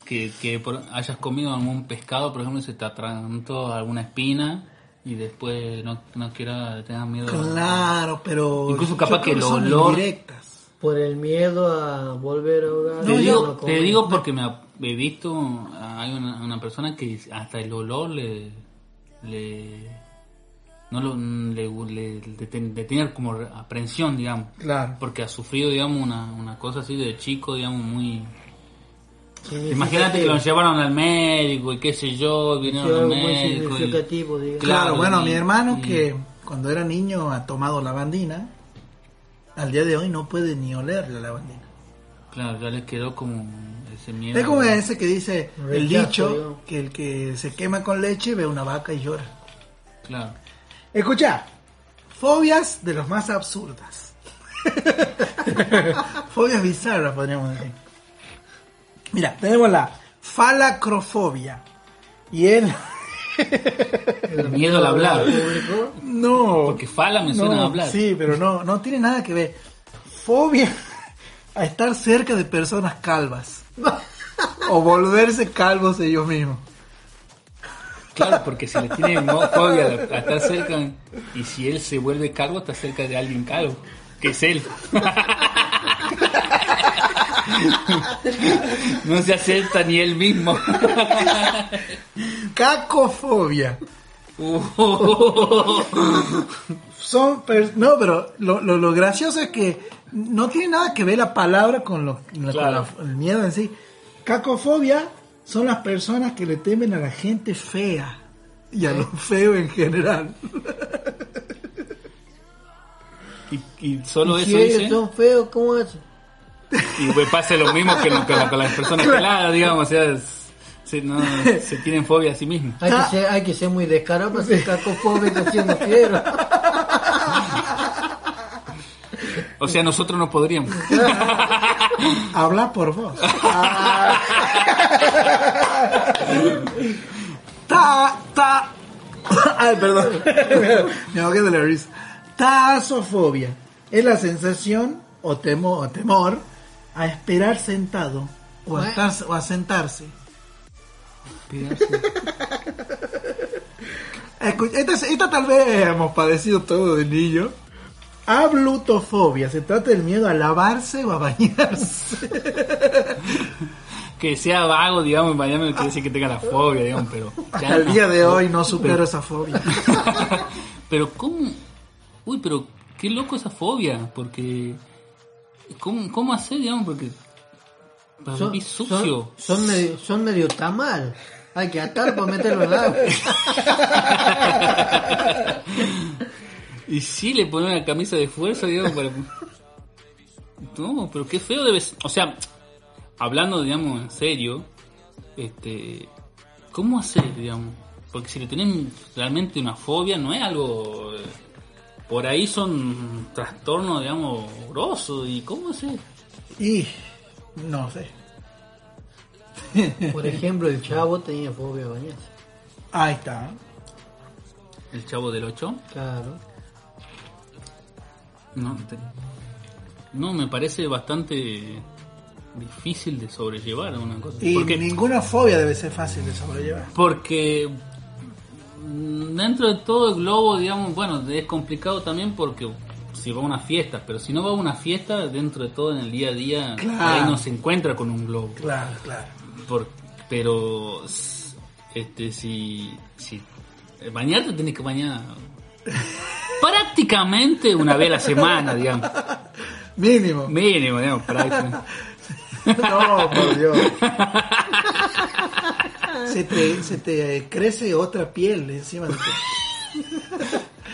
que, que por- hayas comido algún pescado, por ejemplo, y se te atragantó alguna espina y después no, no quiera, tengas miedo. Claro, pero Incluso capaz yo creo que el son olor-. Por el miedo a volver a ahogar. Te, digo, yo- te digo porque me he visto, hay una, una persona que hasta el olor le... le no lo, le, le, le ten- le tenía como aprensión, digamos. Claro. Porque ha sufrido, digamos, una, una cosa así de chico, digamos, muy... Significativo. Imagínate que lo llevaron al médico y qué sé yo, Sí, vinieron al médico. y- digamos. Claro, Claro, bueno, y- mi hermano y- que cuando era niño ha tomado lavandina, al día de hoy no puede ni oler la lavandina. Claro, ya les quedó como miedo. Es como ese que dice el dicho que el que se quema con leche ve una vaca y llora. Claro. Escucha, fobias de los más absurdas. (laughs) fobias bizarras, podríamos decir. Mira, tenemos la falacrofobia. Y él... El miedo al hablar. No. Porque fala me suena no, a hablar. Sí, pero no, no tiene nada que ver. Fobia a estar cerca de personas calvas. O volverse calvos ellos mismos. Claro, porque si le tiene no, fobia a estar cerca, y si él se vuelve calvo, está cerca de alguien calvo, que es él. No se acepta ni él mismo. Cacofobia. Son per- no, pero lo, lo, lo gracioso es que no tiene nada que ver la palabra con, lo, con la- Claro. con la- el miedo en sí. Cacofobia son las personas que le temen a la gente fea y a lo feo en general. Y, y solo Y eso si ellos dice. son feos, ¿cómo hacen? Y pues pasa lo mismo que con, la- con las personas peladas, digamos. O sea, es- se, no, se tienen fobia a sí mismos. Hay que, ser, hay que ser muy descarado para ser cacofóbico siendo fiero. (laughs) O sea, nosotros no podríamos. (laughs) Habla por vos. ta, ta. Ay, perdón. Me ahogué de la risa. Tasofobia. Es la sensación o, temo, o temor a esperar sentado o a, estar- o a sentarse. Esta, esta tal vez hemos padecido todo de niño. Ablutofobia. Se trata del miedo a lavarse o a bañarse. (laughs) Que sea vago, digamos, en Miami no quiere decir que tenga la fobia, digamos, pero... ya no. día de hoy no supero esa fobia. (laughs) pero cómo... Uy, pero qué loco esa fobia, porque... ¿Cómo, cómo hacer, digamos? Porque... Para Son, vivir son, sucio. son medio, son medio tamal. Hay que atar para meterlo al agua. (laughs) Y sí le ponen una camisa de fuerza, digamos, para... No, pero qué feo debe ser. O sea, hablando, digamos, en serio, este... ¿Cómo hacer, digamos? Porque si le tienen realmente una fobia, no es algo... eh, Por ahí son trastornos, digamos, grosos. ¿Y cómo hacer? Y no sé. (laughs) Por ejemplo, el chavo tenía fobia a bañarse. Ahí está. ¿El chavo del 8? Claro. No, te- no, me parece bastante difícil de sobrellevar una cosa. Y porque, ninguna fobia debe ser fácil de sobrellevar. porque mm, dentro de todo el globo, digamos, bueno, es complicado también porque si va a una fiesta, pero si no va a una fiesta, dentro de todo en el día a día, Claro. ahí no se encuentra con un globo. Claro, claro. Por- pero este si, si bañarte tenés que bañar (laughs) prácticamente una vez a la semana, digamos. (laughs) Mínimo. Mínimo, digamos, prácticamente. (laughs) No, por Dios. (laughs) Se te, se te crece otra piel encima de ti.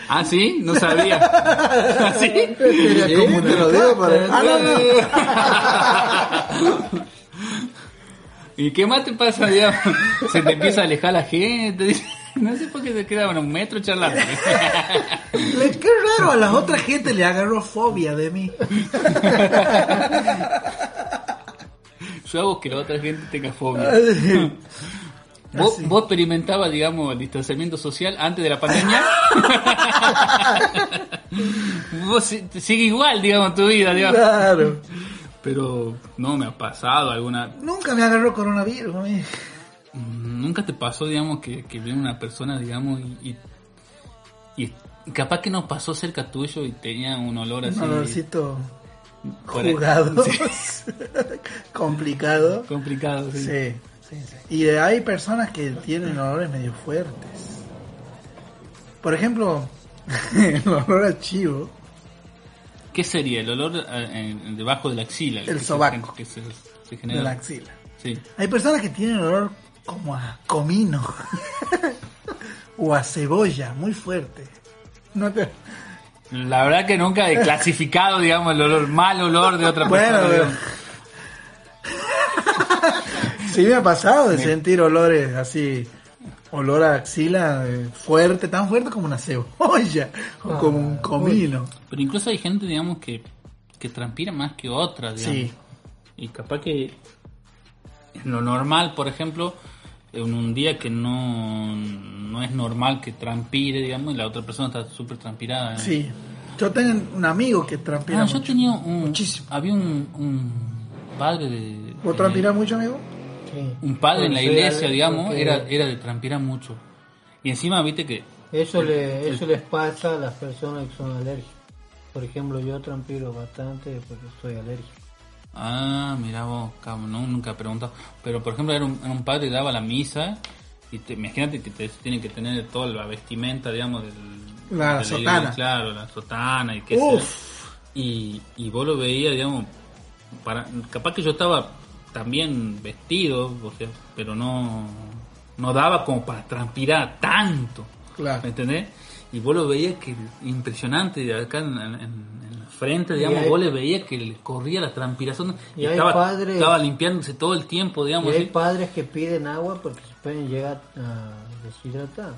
Ah, sí, no sabía. ¿Ah, ¿Sí? Era Sí, como te una lo digo planta, para- Ah, no, no. ¿Y qué más te pasa, digamos? Se te empieza a alejar la gente. (laughs) No sé por qué se quedaban un metro charlando. (laughs) Le- Qué raro, a las otras gente le agarró fobia de mí. (laughs) Yo hago que la otra gente tenga fobia. ¿Vos, vos experimentabas, digamos, el distanciamiento social antes de la pandemia? vos si- sigue igual, digamos, tu vida, digamos. Claro. Pero no me ha pasado alguna... Nunca me agarró coronavirus a mí. ¿Nunca te pasó, digamos, que, que viene una persona, digamos, y, y, y capaz que nos pasó cerca tuyo y tenía un olor así... Un olorcito jugado. Sí, (laughs) Complicado. complicado, sí. Sí, sí, sí. Y hay personas que tienen olores medio fuertes. Por ejemplo, (laughs) el olor a chivo. ¿Qué sería? El olor eh, debajo de la axila. El sobaco. Que se, se de genera. la axila. Sí. Hay personas que tienen olor como a comino (laughs) o a cebolla, muy fuerte. No te- La verdad que nunca he clasificado, digamos, el olor, mal olor de otra Bueno, persona. digamos. (laughs) Sí me ha pasado de sentir olores así, olor a axila eh, fuerte, tan fuerte como una cebolla o como un comino. Pero incluso hay gente, digamos, que, que transpira más que otras, digamos. Sí. Y capaz que en lo normal, por ejemplo, en un día que no, no es normal que transpire, digamos, y la otra persona está súper transpirada. ¿eh? Sí. Yo tengo un amigo que transpira Ah, yo tenía un... Muchísimo. Había un, un padre de... ¿Vos transpirás mucho, amigo? Sí. Un padre en la iglesia, digamos, era, era de transpirar mucho. Y encima, viste que... Eso, le, eso les pasa a las personas que son alérgicas. Por ejemplo, yo transpiro bastante porque soy alérgico. Ah, mira vos, cabrón, no, nunca he preguntado. Pero, por ejemplo, era un, era un padre que daba la misa y te, imagínate que te tienen que tener toda la vestimenta, digamos, del, La de sotana. iglesia, claro, la sotana y qué sé. Y, y vos lo veías, digamos, para, capaz que yo estaba también vestido, o sea, pero no, no daba como para transpirar tanto. Claro. ¿Me entendés? Y vos lo veías que impresionante, acá en, en- la frente, digamos, hay- vos le veías que le corría la transpiración y, Y hay estaba, padres- estaba limpiándose todo el tiempo, Y digamos. hay así. padres que piden agua porque se pueden llegar a deshidratar.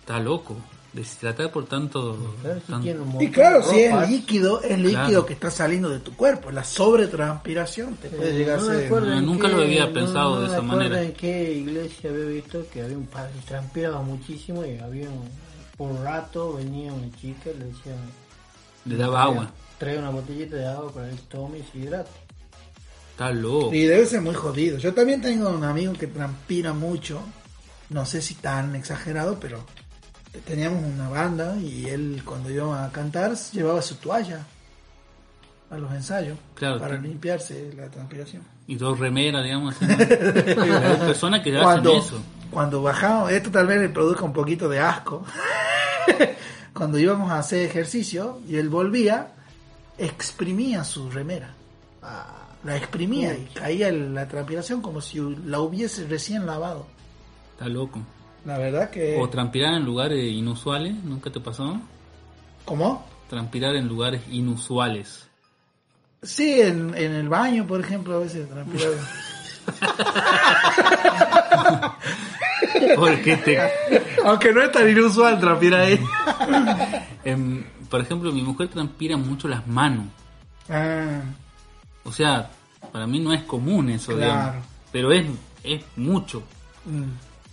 Está loco, deshidratar por tanto... Claro, si Y claro, si es líquido, es líquido Claro. que está saliendo de tu cuerpo. La sobretranspiración te puede Eh, llegar a no ser... en nunca lo había no- pensado no de esa manera. en qué iglesia había visto que había un padre que transpiraba muchísimo y había un, por rato venía una chica y le decía Le daba agua. trae una botellita de agua para que tome y se hidrate Está loco. Y debe ser muy jodido. Yo también tengo un amigo que transpira mucho. No sé si tan exagerado, pero teníamos una banda y él cuando iba a cantar llevaba su toalla a los ensayos Claro, para limpiarse la transpiración. Y dos remeras, digamos. así, ¿no? (laughs) Hay personas que hacen Cuando, eso. cuando bajamos, esto tal vez le produzca un poquito de asco. (laughs) cuando íbamos a hacer ejercicio y él volvía, exprimía su remera. La exprimía y caía la transpiración como si la hubiese recién lavado. Está loco. La verdad que... O transpirar en lugares inusuales, ¿nunca te pasó? ¿Cómo? Transpirar en lugares inusuales. Sí, en, en el baño, por ejemplo, a veces transpiraba. (laughs) Porque te... Aunque no es tan inusual transpirar ahí. (laughs) em, por ejemplo, mi mujer transpira mucho las manos. Ah, O sea, para mí no es común eso, Claro. digamos. Pero es, es mucho. mm.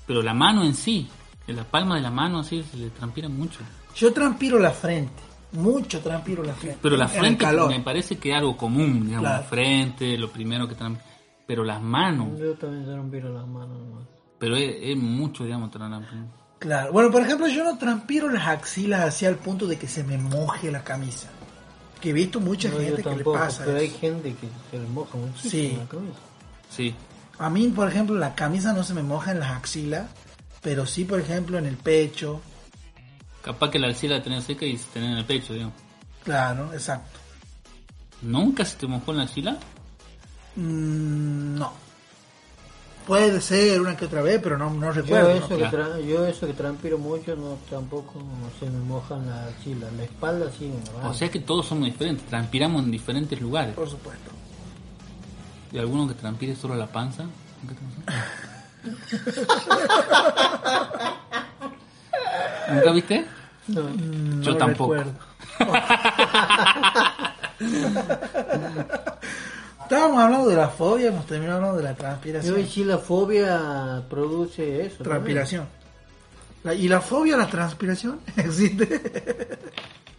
Pero la mano en sí, en la palma de la mano así se le transpira mucho. Yo transpiro la frente. Mucho transpiro la frente. Pero la En el frente calor. me parece que es algo común, digamos, Claro. la frente, lo primero que transpira. Pero las manos, yo también transpiro las manos nomás. Pero es, es mucho, digamos, transpirar. Claro. Bueno, por ejemplo, yo no transpiro las axilas hacia el punto de que se me moje la camisa. Que he visto mucha No, gente que le pasa pero hay gente que se le moja muchísimo Sí. la camisa. Sí, A mí, por ejemplo, la camisa no se me moja en las axilas, pero sí, por ejemplo, en el pecho. capaz que la axila la tenés seca y se tenés en el pecho, digamos. Claro, exacto. ¿Nunca se te mojó en la axila? Mm, no. Puede ser una que otra vez, pero no, no Yo recuerdo. eso, que Claro. tra- yo eso que transpiro mucho, no tampoco se me mojan la axila, la espalda sí me. O sea que todos somos diferentes, transpiramos en diferentes lugares. Por supuesto. ¿Y alguno que transpire solo la panza? ¿Nunca te pasó? (laughs) ¿Nunca viste? No. Yo No tampoco. (laughs) (laughs) Estábamos hablando de la fobia, hemos terminado hablando de la Yo transpiración. y si la fobia produce eso. Transpiración. La- ¿Y la fobia a la transpiración (laughs) existe?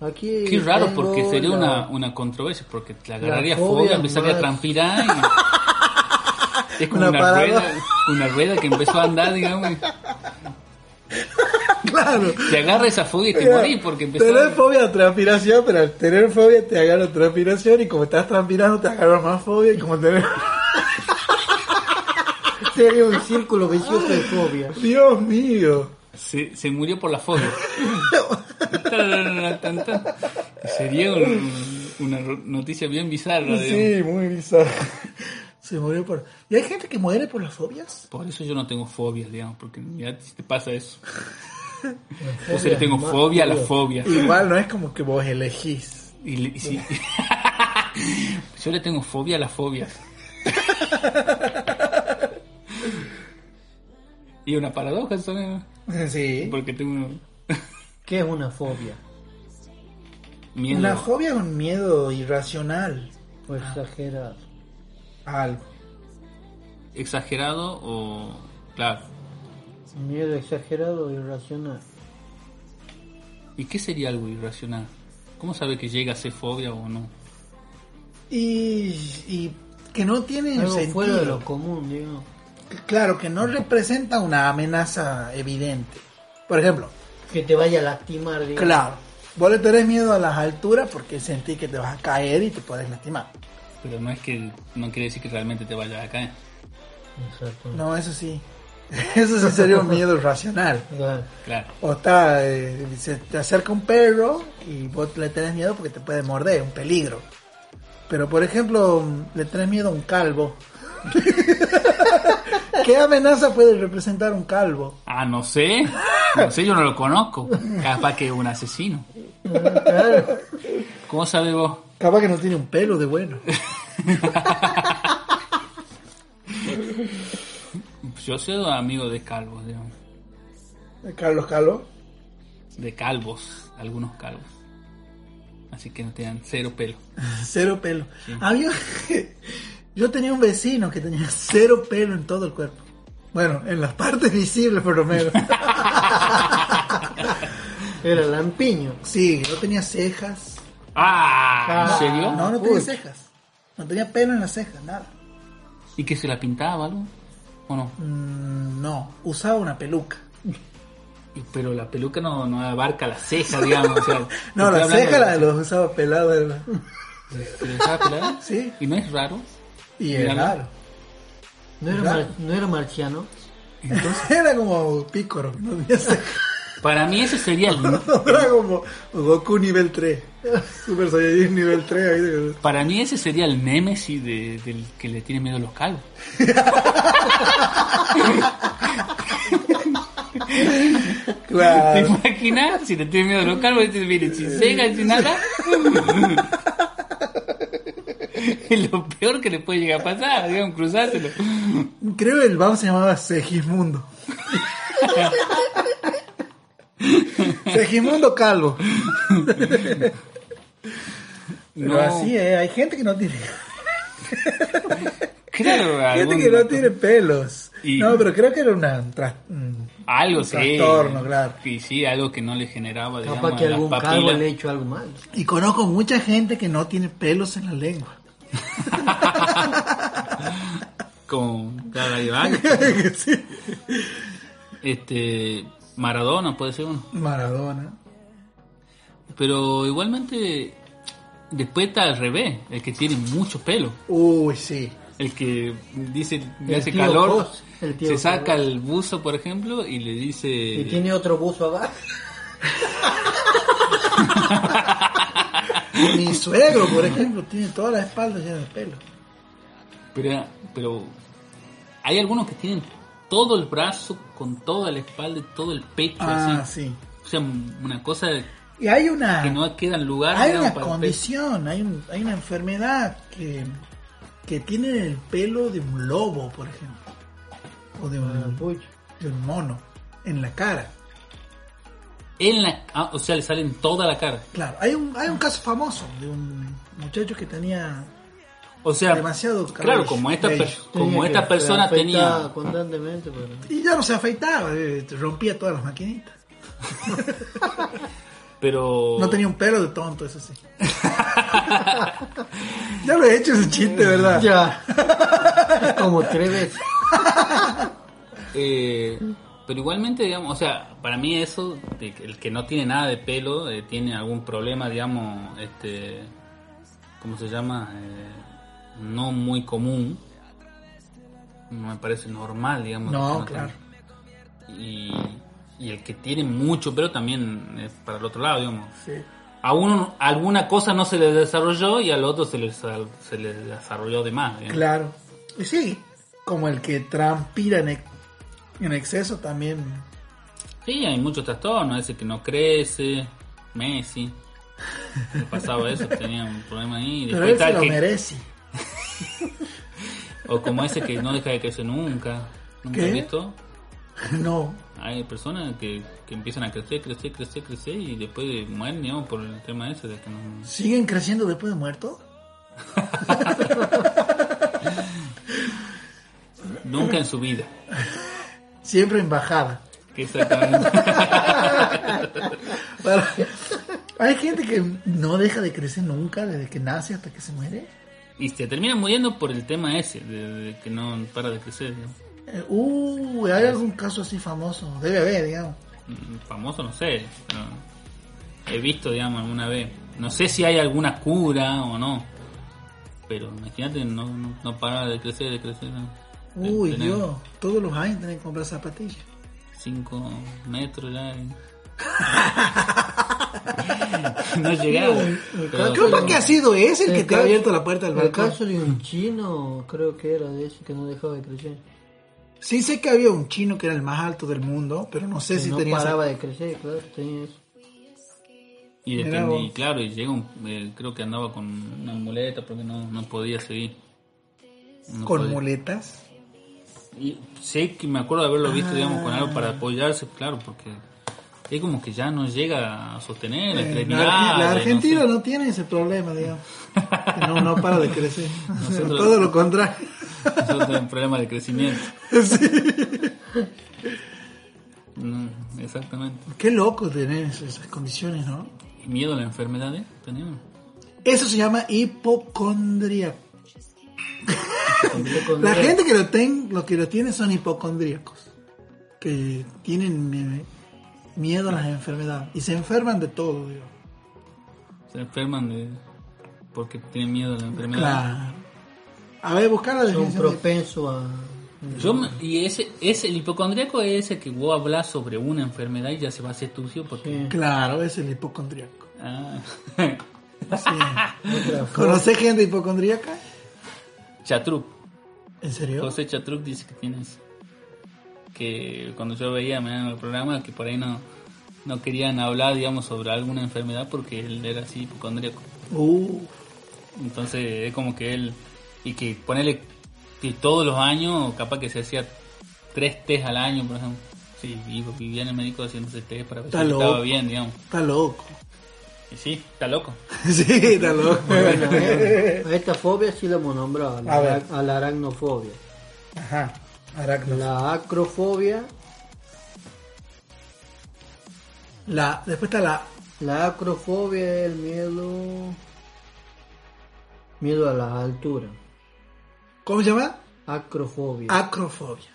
Aquí Qué raro, porque sería la- una, una controversia, porque te agarraría fobia fobia, empezaría a transpirar y... (laughs) Es como Una rueda, una rueda que empezó a andar, digamos. (laughs) (laughs) claro. Te agarra esa fobia y te Mira, morís porque empezó Tener a... fobia a transpiración, pero al tener fobia te agarra transpiración y como estás transpirando te agarra más fobia y como tener... (laughs) Sería un círculo vicioso de fobia. Dios mío. Se, se murió por la fobia. (laughs) Sería un- una noticia bien bizarra. digamos. Sí, muy bizarro. Se murió por... ¿Y hay gente que muere por las fobias? Por eso yo no tengo fobias, digamos, porque ya si te pasa eso. (laughs) Yo sí le tengo más fobia a la fobia. Igual no es como que vos elegís. Y, le- y sí. (laughs) Yo le tengo fobia a las fobias. (laughs) Y una paradoja eso Sí. porque tengo ¿Qué es una fobia? miedo. Una fobia es un miedo irracional O exagerado. a algo. exagerado o claro. Miedo exagerado o irracional. ¿Y qué sería algo irracional? ¿Cómo sabe que llega a ser fobia o no? Y, y que no tiene Algo sentido. fuera de lo común, digamos. Claro, que no representa una amenaza evidente. Por ejemplo, Que te vaya a lastimar, digamos. claro, vos le tenés miedo a las alturas porque sentís que te vas a caer y te puedes lastimar. Pero no es que no quiere decir que realmente te vaya a caer. Exacto. No, eso sí. (laughs) Eso sí sería un miedo. Claro. O está, eh, se te acerca un perro y vos le tenés miedo porque te puede morder, un peligro. Pero por ejemplo, le tenés miedo a un calvo. (laughs) ¿Qué amenaza puede representar un calvo? Ah, no sé. No sé, yo no lo conozco. Capaz que es un asesino. Claro. ¿Cómo sabe vos? Capaz que no tiene un pelo de bueno. (laughs) Yo soy amigo de calvos, digamos. Carlos Calvo. De calvos, algunos calvos. Así que no tienen cero pelo. (laughs) Cero pelo. Había, (laughs) yo tenía un vecino que tenía cero pelo en todo el cuerpo. Bueno, en las partes visibles por lo menos. (laughs) Era lampiño. Sí, no tenía cejas. Ah, ¿en serio? No, no tenía Uy. cejas. No tenía pelo en las cejas, nada. ¿Y que se la pintaba algo? ¿O no? Mm, no, usaba una peluca. Y- Pero la peluca no, no abarca la ceja, digamos. o sea, (laughs) No, estoy la hablando ceja de- la los usaba pelada. ¿verdad? ¿Se le dejaba pelada? (laughs) Sí. ¿Y no es raro? Y era raro. No era, mar- no era marciano. (laughs) Era como pícoro, no cejas. Para mí ese sería el... Era como Goku nivel 3. (laughs) Super Saiyajin nivel 3. ahí de- Para mí ese sería el némesis de, del que le tiene miedo a los calvos. (laughs) ¿Te Claro. imaginas? Si te tiene miedo a los calvos, te viene sin cejas, sin nada. (laughs) Es lo peor que le puede llegar a pasar, digamos, cruzárselo. Creo que el BAM se llamaba Segismundo. Segismundo Calvo. Pero No. así es, hay gente que no tiene. (laughs) Claro, Gente algún- que no tiene pelos. Y- No, pero creo que era una, un tras- un- algo un sí. trastorno, claro. Y sí, algo que no le generaba, digamos, Capaz que a las algún calvo le hecho algo mal. Y conozco mucha gente que no tiene pelos en la lengua. (laughs) Con cada Iván. (laughs) Sí. Este, Maradona puede ser uno. Maradona. Pero igualmente, después está al revés, el que tiene mucho pelo. Uy, sí. El que dice, le hace calor, Cos, el tío se Cos. saca el buzo, por ejemplo, y le dice... Y tiene otro buzo abajo. (laughs) Mi suegro, por ejemplo, tiene toda la espalda llena de pelo. Pero, pero hay algunos que tienen todo el brazo con toda la espalda y todo el pecho Ah, así. sí. O sea, una cosa Y hay una, que no queda en lugar. hay una para condición, hay, un- hay una enfermedad que, que tiene el pelo de un lobo, por ejemplo. O de Ah, un, pucha. de un mono en la cara. En la, ah, o sea, le sale en toda la cara. Claro, hay un, hay un caso famoso de un muchacho que tenía O sea, demasiado cabello. claro, como esta, per- como esta que persona tenía... constantemente, pero... Y ya no se afeitaba, eh, rompía todas las maquinitas. (laughs) Pero... No tenía un pelo de tonto, eso sí. (laughs) ya lo he hecho ese chiste, ¿verdad? Ya. Como tres veces. (laughs) Eh, pero igualmente, digamos, o sea, para mí eso, de el que no tiene nada de pelo, eh, tiene algún problema, digamos, este, ¿cómo se llama? Eh, no muy común. No me parece normal, digamos. No, claro. tenga. Y, y el que tiene mucho pelo también es para el otro lado, digamos. Sí. A uno alguna cosa no se le desarrolló y al otro se le, se le desarrolló de más. digamos. Claro. Y sí, como el que transpira en, ex- en exceso también. Sí, hay muchos trastornos, ese que no crece, Messi. Le pasaba eso, tenía un problema ahí. Pero él se lo que- merece. (laughs) o como ese que no deja de crecer nunca. ¿Nunca ¿Qué? has visto? No. Hay personas que, que empiezan a crecer, crecer, crecer, crecer y después mueren, digamos, por el tema ese de que no... ¿Siguen creciendo después de muerto? (laughs) Nunca en su vida. Siempre en bajada. (laughs) Exactamente. (laughs) Para- Hay gente que no deja de crecer nunca desde que nace hasta que se muere. y se termina muriendo por el tema ese, de, de que no para de crecer. digamos. Eh, Uh, hay algún caso así famoso. Debe haber, digamos. Mm, famoso no sé pero he visto digamos alguna vez no sé si hay alguna cura o no pero imagínate no, no, no para de crecer de crecer ¿no? De Uy, tener Dios. Todos los años tienen que comprar zapatillas. cinco metros ya y- (laughs) no llegaba pero- Capaz que ha sido ese el que El te ha abierto la puerta del El balcón. caso de un chino, creo que era de ese que no dejaba de crecer. Sí sé que había un chino que era el más alto del mundo, pero no sé Que si no tenía... paraba de crecer, claro, tenía eso. y, depende- y claro y llega un, eh, creo que andaba con una muleta porque no, no podía seguir No con podía. muletas. Y sé que me acuerdo de haberlo visto, digamos, con algo Ah. para apoyarse, claro, porque es como que ya no llega a sostener la Eh, la, extremidad. La no Argentina sé. no, tiene ese problema, digamos. No, no para de crecer. (laughs) Nosotros- Todo lo contrario. Nosotros tenemos un problema de crecimiento. No, exactamente. Qué loco tener esas, condiciones, ¿no? Y miedo a la enfermedad, ¿eh? Tenemos. Eso se llama hipocondría. Con- La gente que lo, ten, lo que lo tiene son hipocondríacos. Que tienen eh, miedo a las enfermedades. Y se enferman de todo, digo. Se enferman de porque tienen miedo a la enfermedad. Claro. A ver, buscar la Son definición. de- propensos a... Yo me- y ese, ese, el hipocondríaco es ese que vos hablas sobre una enfermedad y ya se va a hacer tuyo porque... Sí. Claro, es el hipocondríaco. Ah. Sí. ¿Conoces gente hipocondríaca? Chatruc. ¿En serio? José Chatruc dice que tienes que cuando yo veía en el programa que por ahí no no querían hablar digamos sobre alguna enfermedad porque él era así hipocondríaco Uh, entonces es como que él y que ponerle que todos los años capaz que se hacía tres test al año por ejemplo sí vivo vivía en el médico haciéndose test para ver Está si estaba bien digamos está loco. y sí está loco (laughs) sí, está loco. Bueno, a (laughs) esta fobia sí la hemos nombrado, a la, A ver. a la aracnofobia. Ajá. Aracno. La acrofobia, La, después está la la acrofobia es el miedo... Miedo a la altura. ¿Cómo se llama? Acrofobia. Acrofobia.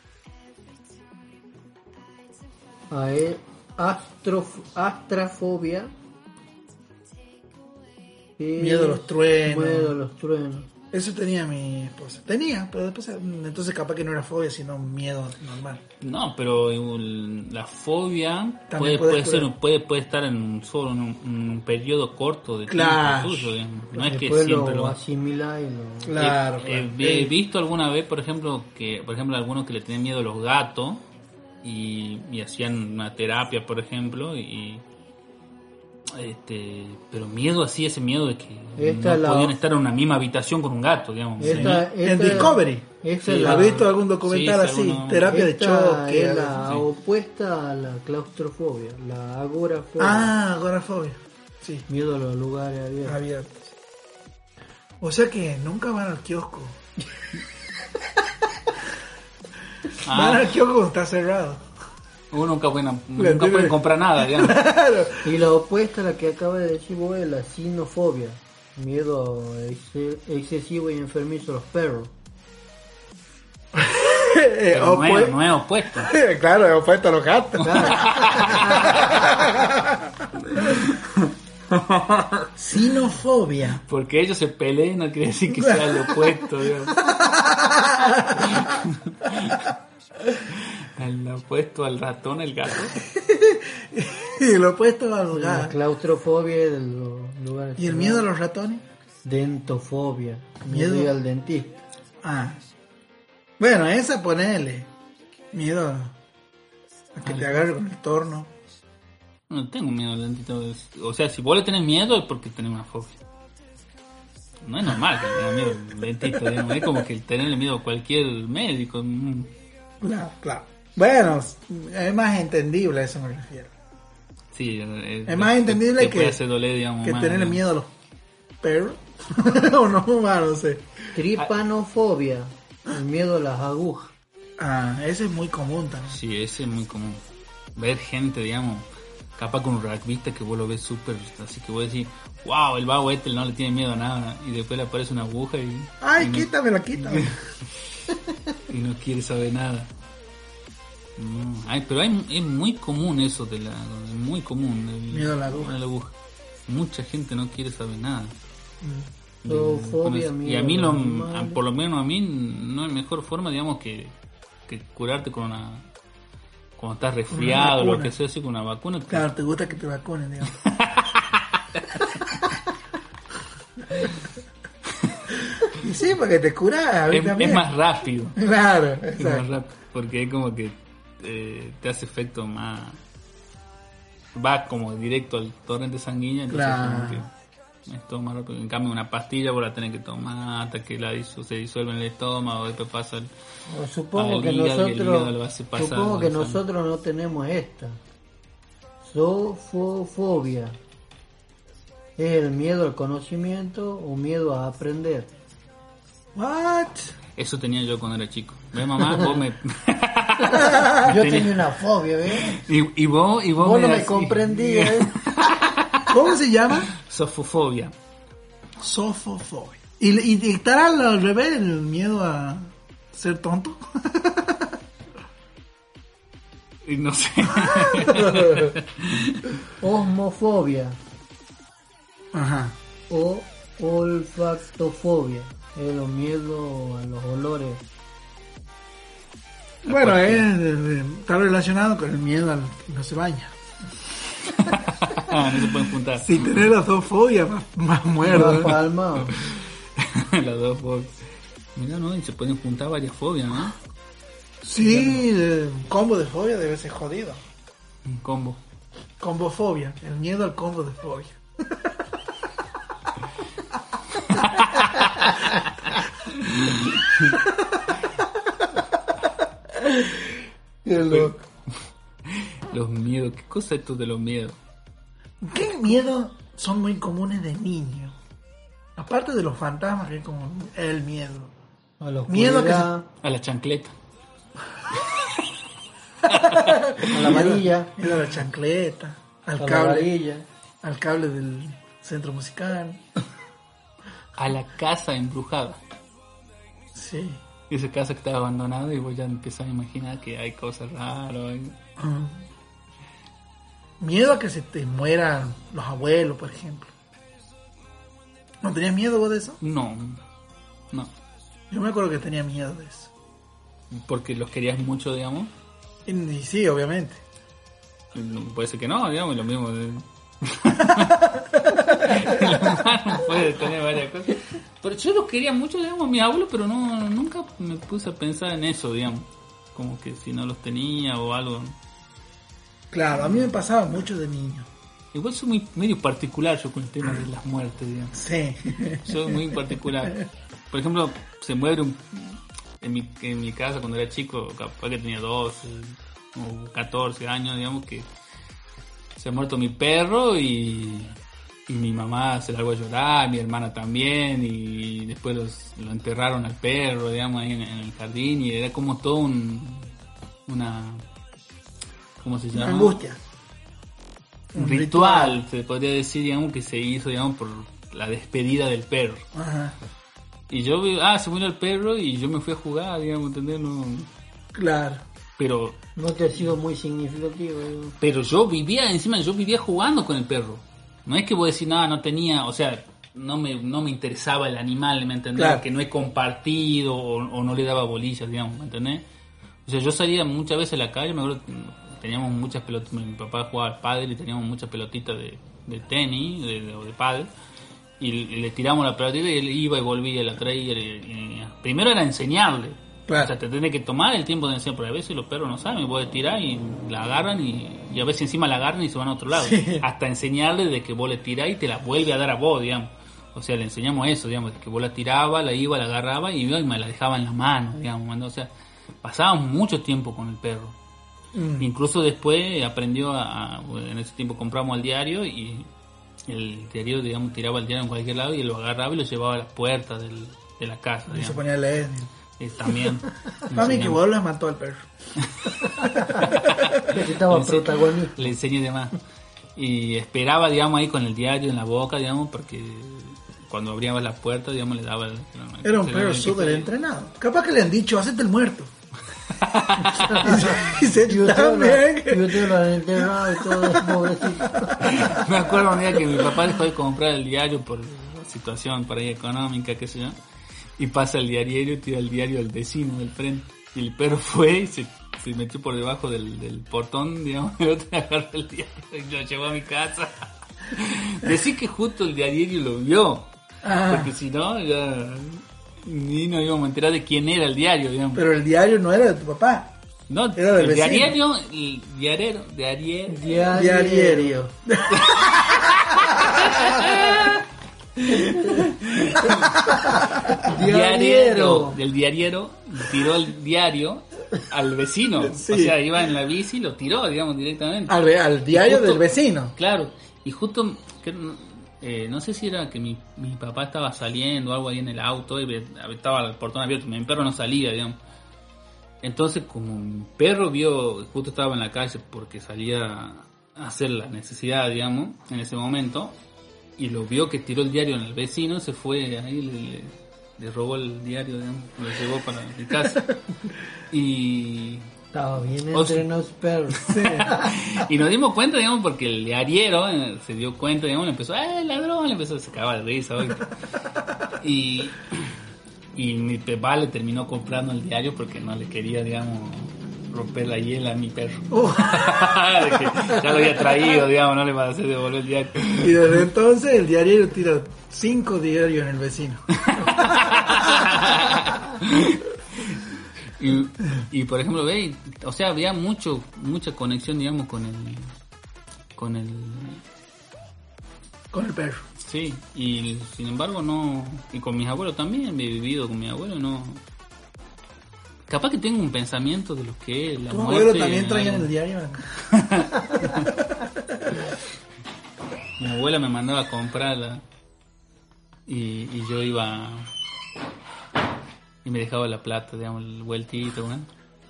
A e- astrof- astrafobia. Miedo a los truenos. Miedo a los truenos. Eso tenía mi esposa. Tenía, pero después entonces capaz que no era fobia, sino miedo normal. No, pero el- la fobia También puede, puede ser, puede, puede estar en un solo en un, un periodo corto de Claro. tiempo tuyo. No es que siempre lo lo asimila y lo... Claro, Eh, claro. he visto alguna vez, por ejemplo, que por ejemplo algunos que le tenían miedo a los gatos y, y hacían una terapia, por ejemplo, y este, pero miedo así, ese miedo de que Esta no la- podían estar en una misma habitación con un gato, digamos. Esta- En esta- Discovery. esta Sí, la- ¿Has visto algún documental Sí, sí, así? alguno- Terapia de choque. es la opuesta a la claustrofobia, la agorafobia. Ah, agorafobia. Sí, Miedo a los lugares abiertos. abiertos. O sea que nunca van al kiosco. (laughs) Van Ah, al kiosco cuando está cerrado. Uno nunca, pueden, nunca pueden comprar nada, digamos. (laughs) Claro. Y la opuesta a la que acaba de decir vos es la sinofobia, miedo ex- excesivo y enfermizo a los perros. (laughs) Eh, Pero no, es, no es opuesto. (laughs) claro, es opuesto a los gatos. Sinofobia. Porque ellos se peleen no quiere decir que sea lo opuesto, digamos. El opuesto al ratón, el gato. (laughs) Y lo opuesto a los La gatos. claustrofobia es de los lugares. ¿Y el miedo a los ratones? Dentofobia, Miedo. al dentista. Ah. Bueno, esa ponele. Miedo a que te agarre con el torno. No tengo miedo al dentista. O sea, si vos le tenés miedo es porque tenés una fobia. No es normal que tengas miedo al dentista, digamos. Es como que tenerle miedo a cualquier médico. Claro, claro. Bueno, es más entendible, a eso me refiero. Sí, es, Es más entendible te que, puede hacer doler, digamos, que más, tenerle ¿no? miedo a los perros. (laughs) o no, no sé. Tripanofobia, el miedo a las agujas. Ah, ese es muy común también. Sí, ese es muy común. Ver gente, digamos, capaz con un rugbyista que vos lo ves súper, así que vos decís, wow, el vago este no le tiene miedo a nada, y después le aparece una aguja y, Ay, y, no, quítamela, quítame. (laughs) y no quiere saber nada. No, ay, pero hay, es muy común eso de la, es muy común. el- Miedo a la aguja. Mucha gente no quiere saber nada. Mm. Zoofobia, y miedo a mí, lo, por lo menos a mí, no hay mejor forma, digamos, que, que curarte con una. Cuando estás resfriado o lo que sea, así con una vacuna. Claro, te gusta que te vacunen, digamos. (laughs) y sí, porque te curas es, más rápido. Claro, Es más exacto. rápido, porque es como que eh, te hace efecto más. Va como directo al torrente sanguíneo, entonces Claro. como que es todo más rápido. En cambio, una pastilla vos la tenés que tomar hasta que la disu- se disuelve en el estómago, después pasa el. Supongo que hígado nosotros, pasar supongo que nosotros no tenemos esta. Zoofobia. Es el miedo al conocimiento o miedo a aprender. What? Eso tenía yo cuando era chico. ¿Ves, mamá? Vos me. (laughs) (laughs) Yo Tenía- tenía una fobia, ¿ves? y, y vos, y vos, Vos no me así- comprendías, ¿eh? (laughs) ¿Cómo se llama? Sofofobia. Sofofobia. ¿Y, y, y estará al revés el miedo a ser tonto? (laughs) Y no sé. Osmofobia Ajá. o olfactofobia. Es los miedos a los olores. Bueno, es, eh, está relacionado con el miedo al que no se baña. (laughs) Ah, no se pueden juntar. Si tener las dos fobias, más, más muerdo. Más ¿eh? palma. (laughs) Las dos fobias. Mira, ¿no? Y se pueden juntar varias fobias, ¿no? Sí, un combo de fobia debe ser jodido. Un combo. Combofobia, el miedo al combo de fobia. (laughs) Qué loco. (laughs) Los miedos. ¿Qué cosa es esto de los miedos? ¿Qué miedos son muy comunes de niño? Aparte de los fantasmas, que es como el miedo. A la Miedo que A la chancleta. (laughs) a la varilla, Miedo a la chancleta, a al la cable, varilla. al cable del centro musical. A la casa embrujada. Sí. Y esa casa que está abandonada y vos ya empezás a imaginar que hay cosas raras. Mm. Miedo a que se te mueran los abuelos, por ejemplo. ¿No tenías miedo vos de eso? No, no. Yo me acuerdo que tenía miedo de eso. Porque los querías mucho, digamos. Y, y sí, obviamente. Puede ser que no, digamos, lo mismo. De... (laughs) Puede tener varias cosas. Pero yo los quería mucho, digamos, a mis abuelos, pero no nunca me puse a pensar en eso, digamos. Como que si no los tenía o algo. Claro, a mí me pasaba mucho de niño. Igual soy muy medio particular yo con el tema de las muertes, digamos. Sí. Soy muy particular. Por ejemplo, se muere un... En mi, en mi casa cuando era chico, capaz que tenía 12 o 14 años, digamos, que se ha muerto mi perro y, y mi mamá se largó a llorar, mi hermana también, y después los, lo enterraron al perro, digamos, ahí en, en el jardín, y era como todo un... una... ¿Cómo se Una llama? angustia. Un ritual, se podría decir, digamos, que se hizo, digamos, por la despedida del perro. Ajá. Y yo, ah, se murió el perro y yo me fui a jugar, digamos, ¿entendés? No, Claro. Pero, No te ha sido muy significativo. digo. pero yo vivía, encima yo vivía jugando con el perro. No es que vos decís, no, no tenía, o sea, no me, no me interesaba el animal, ¿me entendés? Claro. Que no he compartido o, o no le daba bolillas, digamos, ¿me entendés? O sea, yo salía muchas veces a la calle, me acuerdo teníamos muchas pelotas, mi papá jugaba al pádel y teníamos muchas pelotitas de, de tenis de, de- o de pádel. Y, y le tiramos la pelotita y él iba y volvía, la traía. y- y- primero era enseñarle. Claro. O sea, te tenés que tomar el tiempo de enseñar, porque a veces los perros no saben, vos tirar y la agarran y, y a veces encima la agarran y se van a otro lado. Sí. Hasta enseñarle de que vos le tirás y te la vuelve a dar a vos, digamos. O sea, le enseñamos eso, digamos, que vos la tiraba, la iba, la agarraba y, y me la dejaba en la mano, digamos. O sea, pasábamos mucho tiempo con el perro. Mm. Incluso después aprendió a, a- en ese tiempo compramos el diario y el diario, digamos, tiraba el diario en cualquier lado y lo agarraba y lo llevaba a las puertas del- de la casa. Y se digamos. ponía a leer. Y también. (laughs) Mami, que vos lo mató al perro. (laughs) Necesitaba protagonismo. Le enseñé de más. Y esperaba, digamos, ahí con el diario en la boca, digamos, porque cuando abríamos la puerta, digamos, le daba... el- Era un perro súper entrenado. Capaz que le han dicho, hacete el muerto. (laughs) y se, y se Yo te lo, también. yo te lo han enterrado y todo pobrecito. Me acuerdo un día que mi papá dejó de comprar el diario por situación por ahí económica, qué sé yo. Y pasa el diario y tira el diario al vecino del frente. Y el perro (laughs) fue y se, se metió por debajo del, del portón, digamos, y el otro (laughs) agarró el diario y lo llevó a mi casa. (laughs) Decir que justo el diario lo vio. Ah. Porque si no, ya ni nos íbamos a enterar de quién era el diario, digamos. Pero el diario no era de tu papá. no, era del el vecino. diario, el diarero, diario, Diario. Diariero. Del diariero tiró el diario al vecino. (laughs) Sí. o sea iba en la bici y lo tiró digamos directamente. Al, al diario Justo- del vecino. claro. Y justo que, eh, no sé si era que mi, mi papá estaba saliendo o algo ahí en el auto y estaba el portón abierto mi perro no salía digamos. Entonces como mi perro vio justo estaba en la calle porque salía a hacer la necesidad digamos en ese momento y lo vio que tiró el diario en el vecino, se fue ahí, le, le- robó el diario, digamos, lo llevó para mi casa. (laughs) Y, Estaba bien O sea- entrenado ese perro. (laughs) y nos dimos cuenta, digamos, porque el diariero eh, se dio cuenta, digamos, le empezó, ¡eh, ladrón! Le empezó, se cagaba de risa, oye. Y, y mi papá le terminó comprando el diario porque no le quería, digamos, romper la hiela a mi perro. (laughs) (laughs) Que ya lo había traído, digamos, no le va a hacer devolver el diario. Y desde entonces el diario tira cinco diarios en el vecino. (laughs) Y, y por ejemplo, ve, o sea, había mucho, mucha conexión, digamos, con el, con el, Con el perro. sí, y sin embargo no, y con mis abuelos también, he vivido con mi abuelo, no, capaz que tengo un pensamiento de lo que es la Tu muerte. abuelo también algo. el diario. (laughs) Mi abuela me mandaba a comprarla y, y yo iba y me dejaba la plata, digamos, el vueltito, ¿no?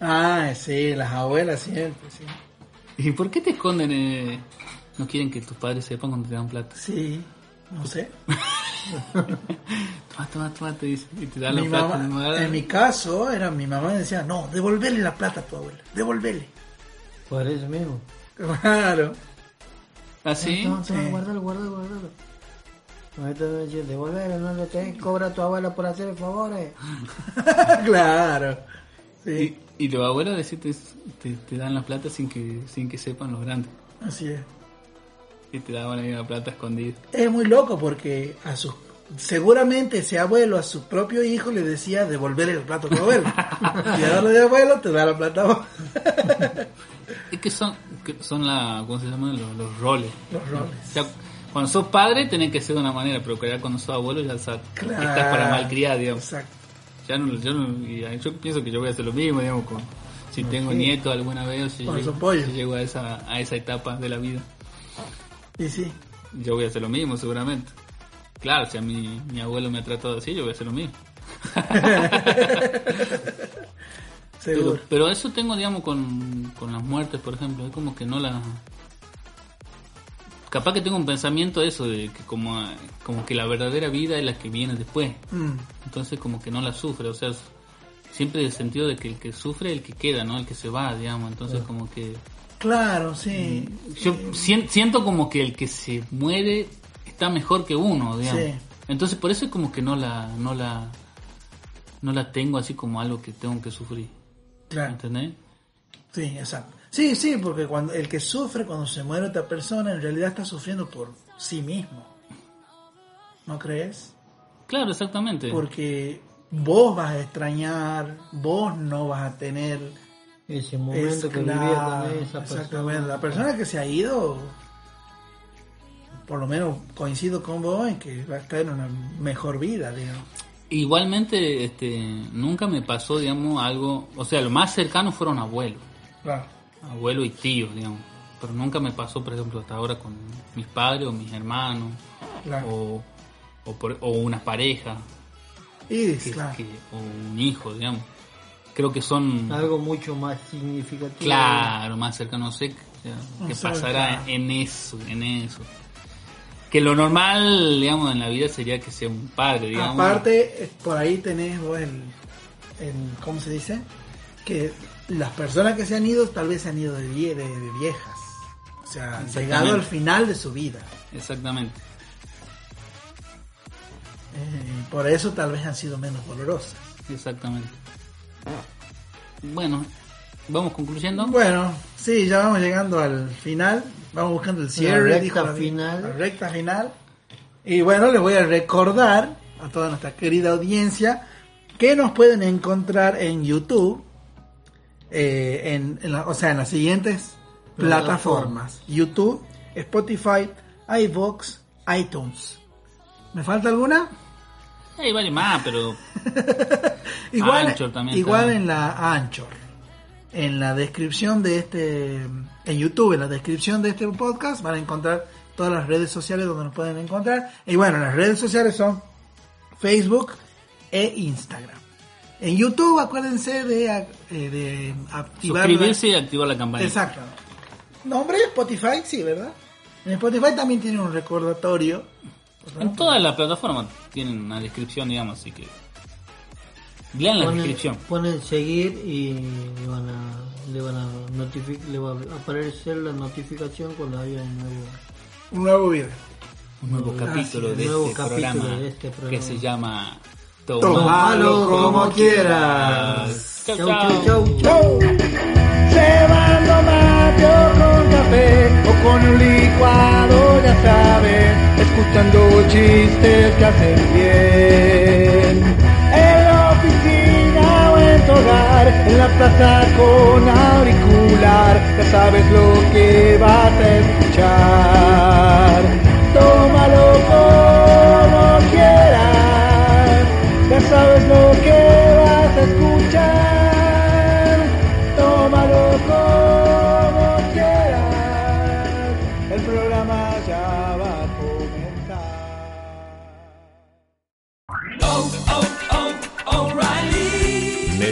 Ah, sí, las abuelas siempre, sí. ¿Y por qué te esconden? eh? No quieren que tus padres sepan cuando te dan plata. Sí, no sé. (laughs) (laughs) Toma, toma, toma, te dice. Y te dan la plata. mamá, no en mi caso, era mi mamá me decía, no, devolverle la plata a tu abuela, devolverle. Por eso mismo. Claro. ¿Ah, sí? Toma, toma, Sí. guárdalo, guárdalo, guárdalo. Ahorita me decía, devolver, no le tenés que cobrar a tu abuela por hacer favores. (laughs) claro. Sí, Y, y los abuelos decís, te, te, te dan la plata sin que sin que sepan los grandes. así es. Y te daban ahí la plata escondida. Es muy loco porque a sus seguramente ese abuelo a su propio hijo le decía devolver el plato a tu abuelo. y ahora de abuelo te da la plata a vos. (laughs) Es que son, que son la, ¿cómo se llaman? Los, los roles. Los roles. O sea, cuando sos padre tenés que ser de una manera, pero ya cuando sos abuelo ya sabes, Claro. estás para malcriar, digamos. Exacto. Ya no, yo, no- y yo pienso que yo voy a hacer lo mismo, digamos, con, si tengo nietos alguna vez o si, llego, si llego a esa, a esa etapa de la vida, Y sí, yo voy a hacer lo mismo seguramente. Claro, si a mi, mi abuelo me ha tratado así, yo voy a hacer lo mismo. (laughs) seguro. Pero, pero eso tengo, digamos, con, con las muertes, por ejemplo. Es como que no la... Capaz que tengo un pensamiento de eso, de que como, como que la verdadera vida es la que viene después. Mm, Entonces como que no la sufre, o sea, siempre el sentido de que el que sufre es el que queda, ¿no? El que se va, digamos. Entonces como que... Claro, sí. Yo sien- siento como que el que se muere está mejor que uno, digamos. Sí. Entonces por eso es como que no la... No la no la tengo así como algo que tengo que sufrir. Claro. ¿Entendés? Sí, exacto. Sí, sí, porque cuando el que sufre cuando se muere otra persona en realidad está sufriendo por sí mismo. ¿No crees? Claro, exactamente. Porque vos vas a extrañar, vos no vas a tener Ese momento es que vivía con esa exactamente. persona. La persona que se ha ido, por lo menos coincido con vos en que va a estar en una mejor vida, digamos. Igualmente, este, nunca me pasó, digamos, algo, o sea, lo más cercano fueron abuelos, Claro. abuelos y tíos, digamos, pero nunca me pasó, por ejemplo, hasta ahora con mis padres o mis hermanos Claro. o, o, por- o una pareja Y que- claro. que- o un hijo, digamos. Creo que son, Algo mucho más significativo. claro, más cercanos, no sé qué, pasará en eso, en eso. Que lo normal, digamos, en la vida sería que sea un padre, digamos. Aparte, por ahí tenés vos el, el- ¿cómo se dice? Que las personas que se han ido tal vez se han ido de, vie- de- de viejas. O sea, han llegado al final de su vida. Exactamente. Eh, por eso tal vez han sido menos dolorosas. Exactamente. Bueno, vamos concluyendo. Bueno, sí, ya vamos llegando al final. Vamos buscando el cierre. recta dijo final. la recta final. Y bueno, les voy a recordar a toda nuestra querida audiencia que nos pueden encontrar en YouTube. eh, en, en la- o sea, en las siguientes plataformas. YouTube, Spotify, iVoox, iTunes. ¿Me falta alguna? Hay varios más, pero (laughs) Igual, Anchor también igual está. en la Anchor. En la descripción de este, en YouTube, en la descripción de este podcast, van a encontrar todas las redes sociales donde nos pueden encontrar. Y bueno, las redes sociales son Facebook e Instagram. En YouTube, acuérdense de, eh, de activar. la- suscribirse y activar la campana. Exacto. Nombre Spotify, sí, ¿verdad? En Spotify también tiene un recordatorio. En todas las plataformas tienen una descripción, digamos, así que lean la Ponen, descripción. ponen seguir y le van a, le van a notific- le va a aparecer la notificación cuando haya un nuevo. Un nuevo video. Un nuevo Ah, capítulo sí, de, un nuevo este capítulo programa de este que programa. se llama Tómalo como quieras. Chau, Chau, chau. chau. Cebando mate o con café o con un licuado, ya sabes, escuchando chistes que hacen bien. En la oficina o en tu hogar, en la plaza con auricular, ya sabes lo que vas a escuchar. Tómalo como quieras, ya sabes lo que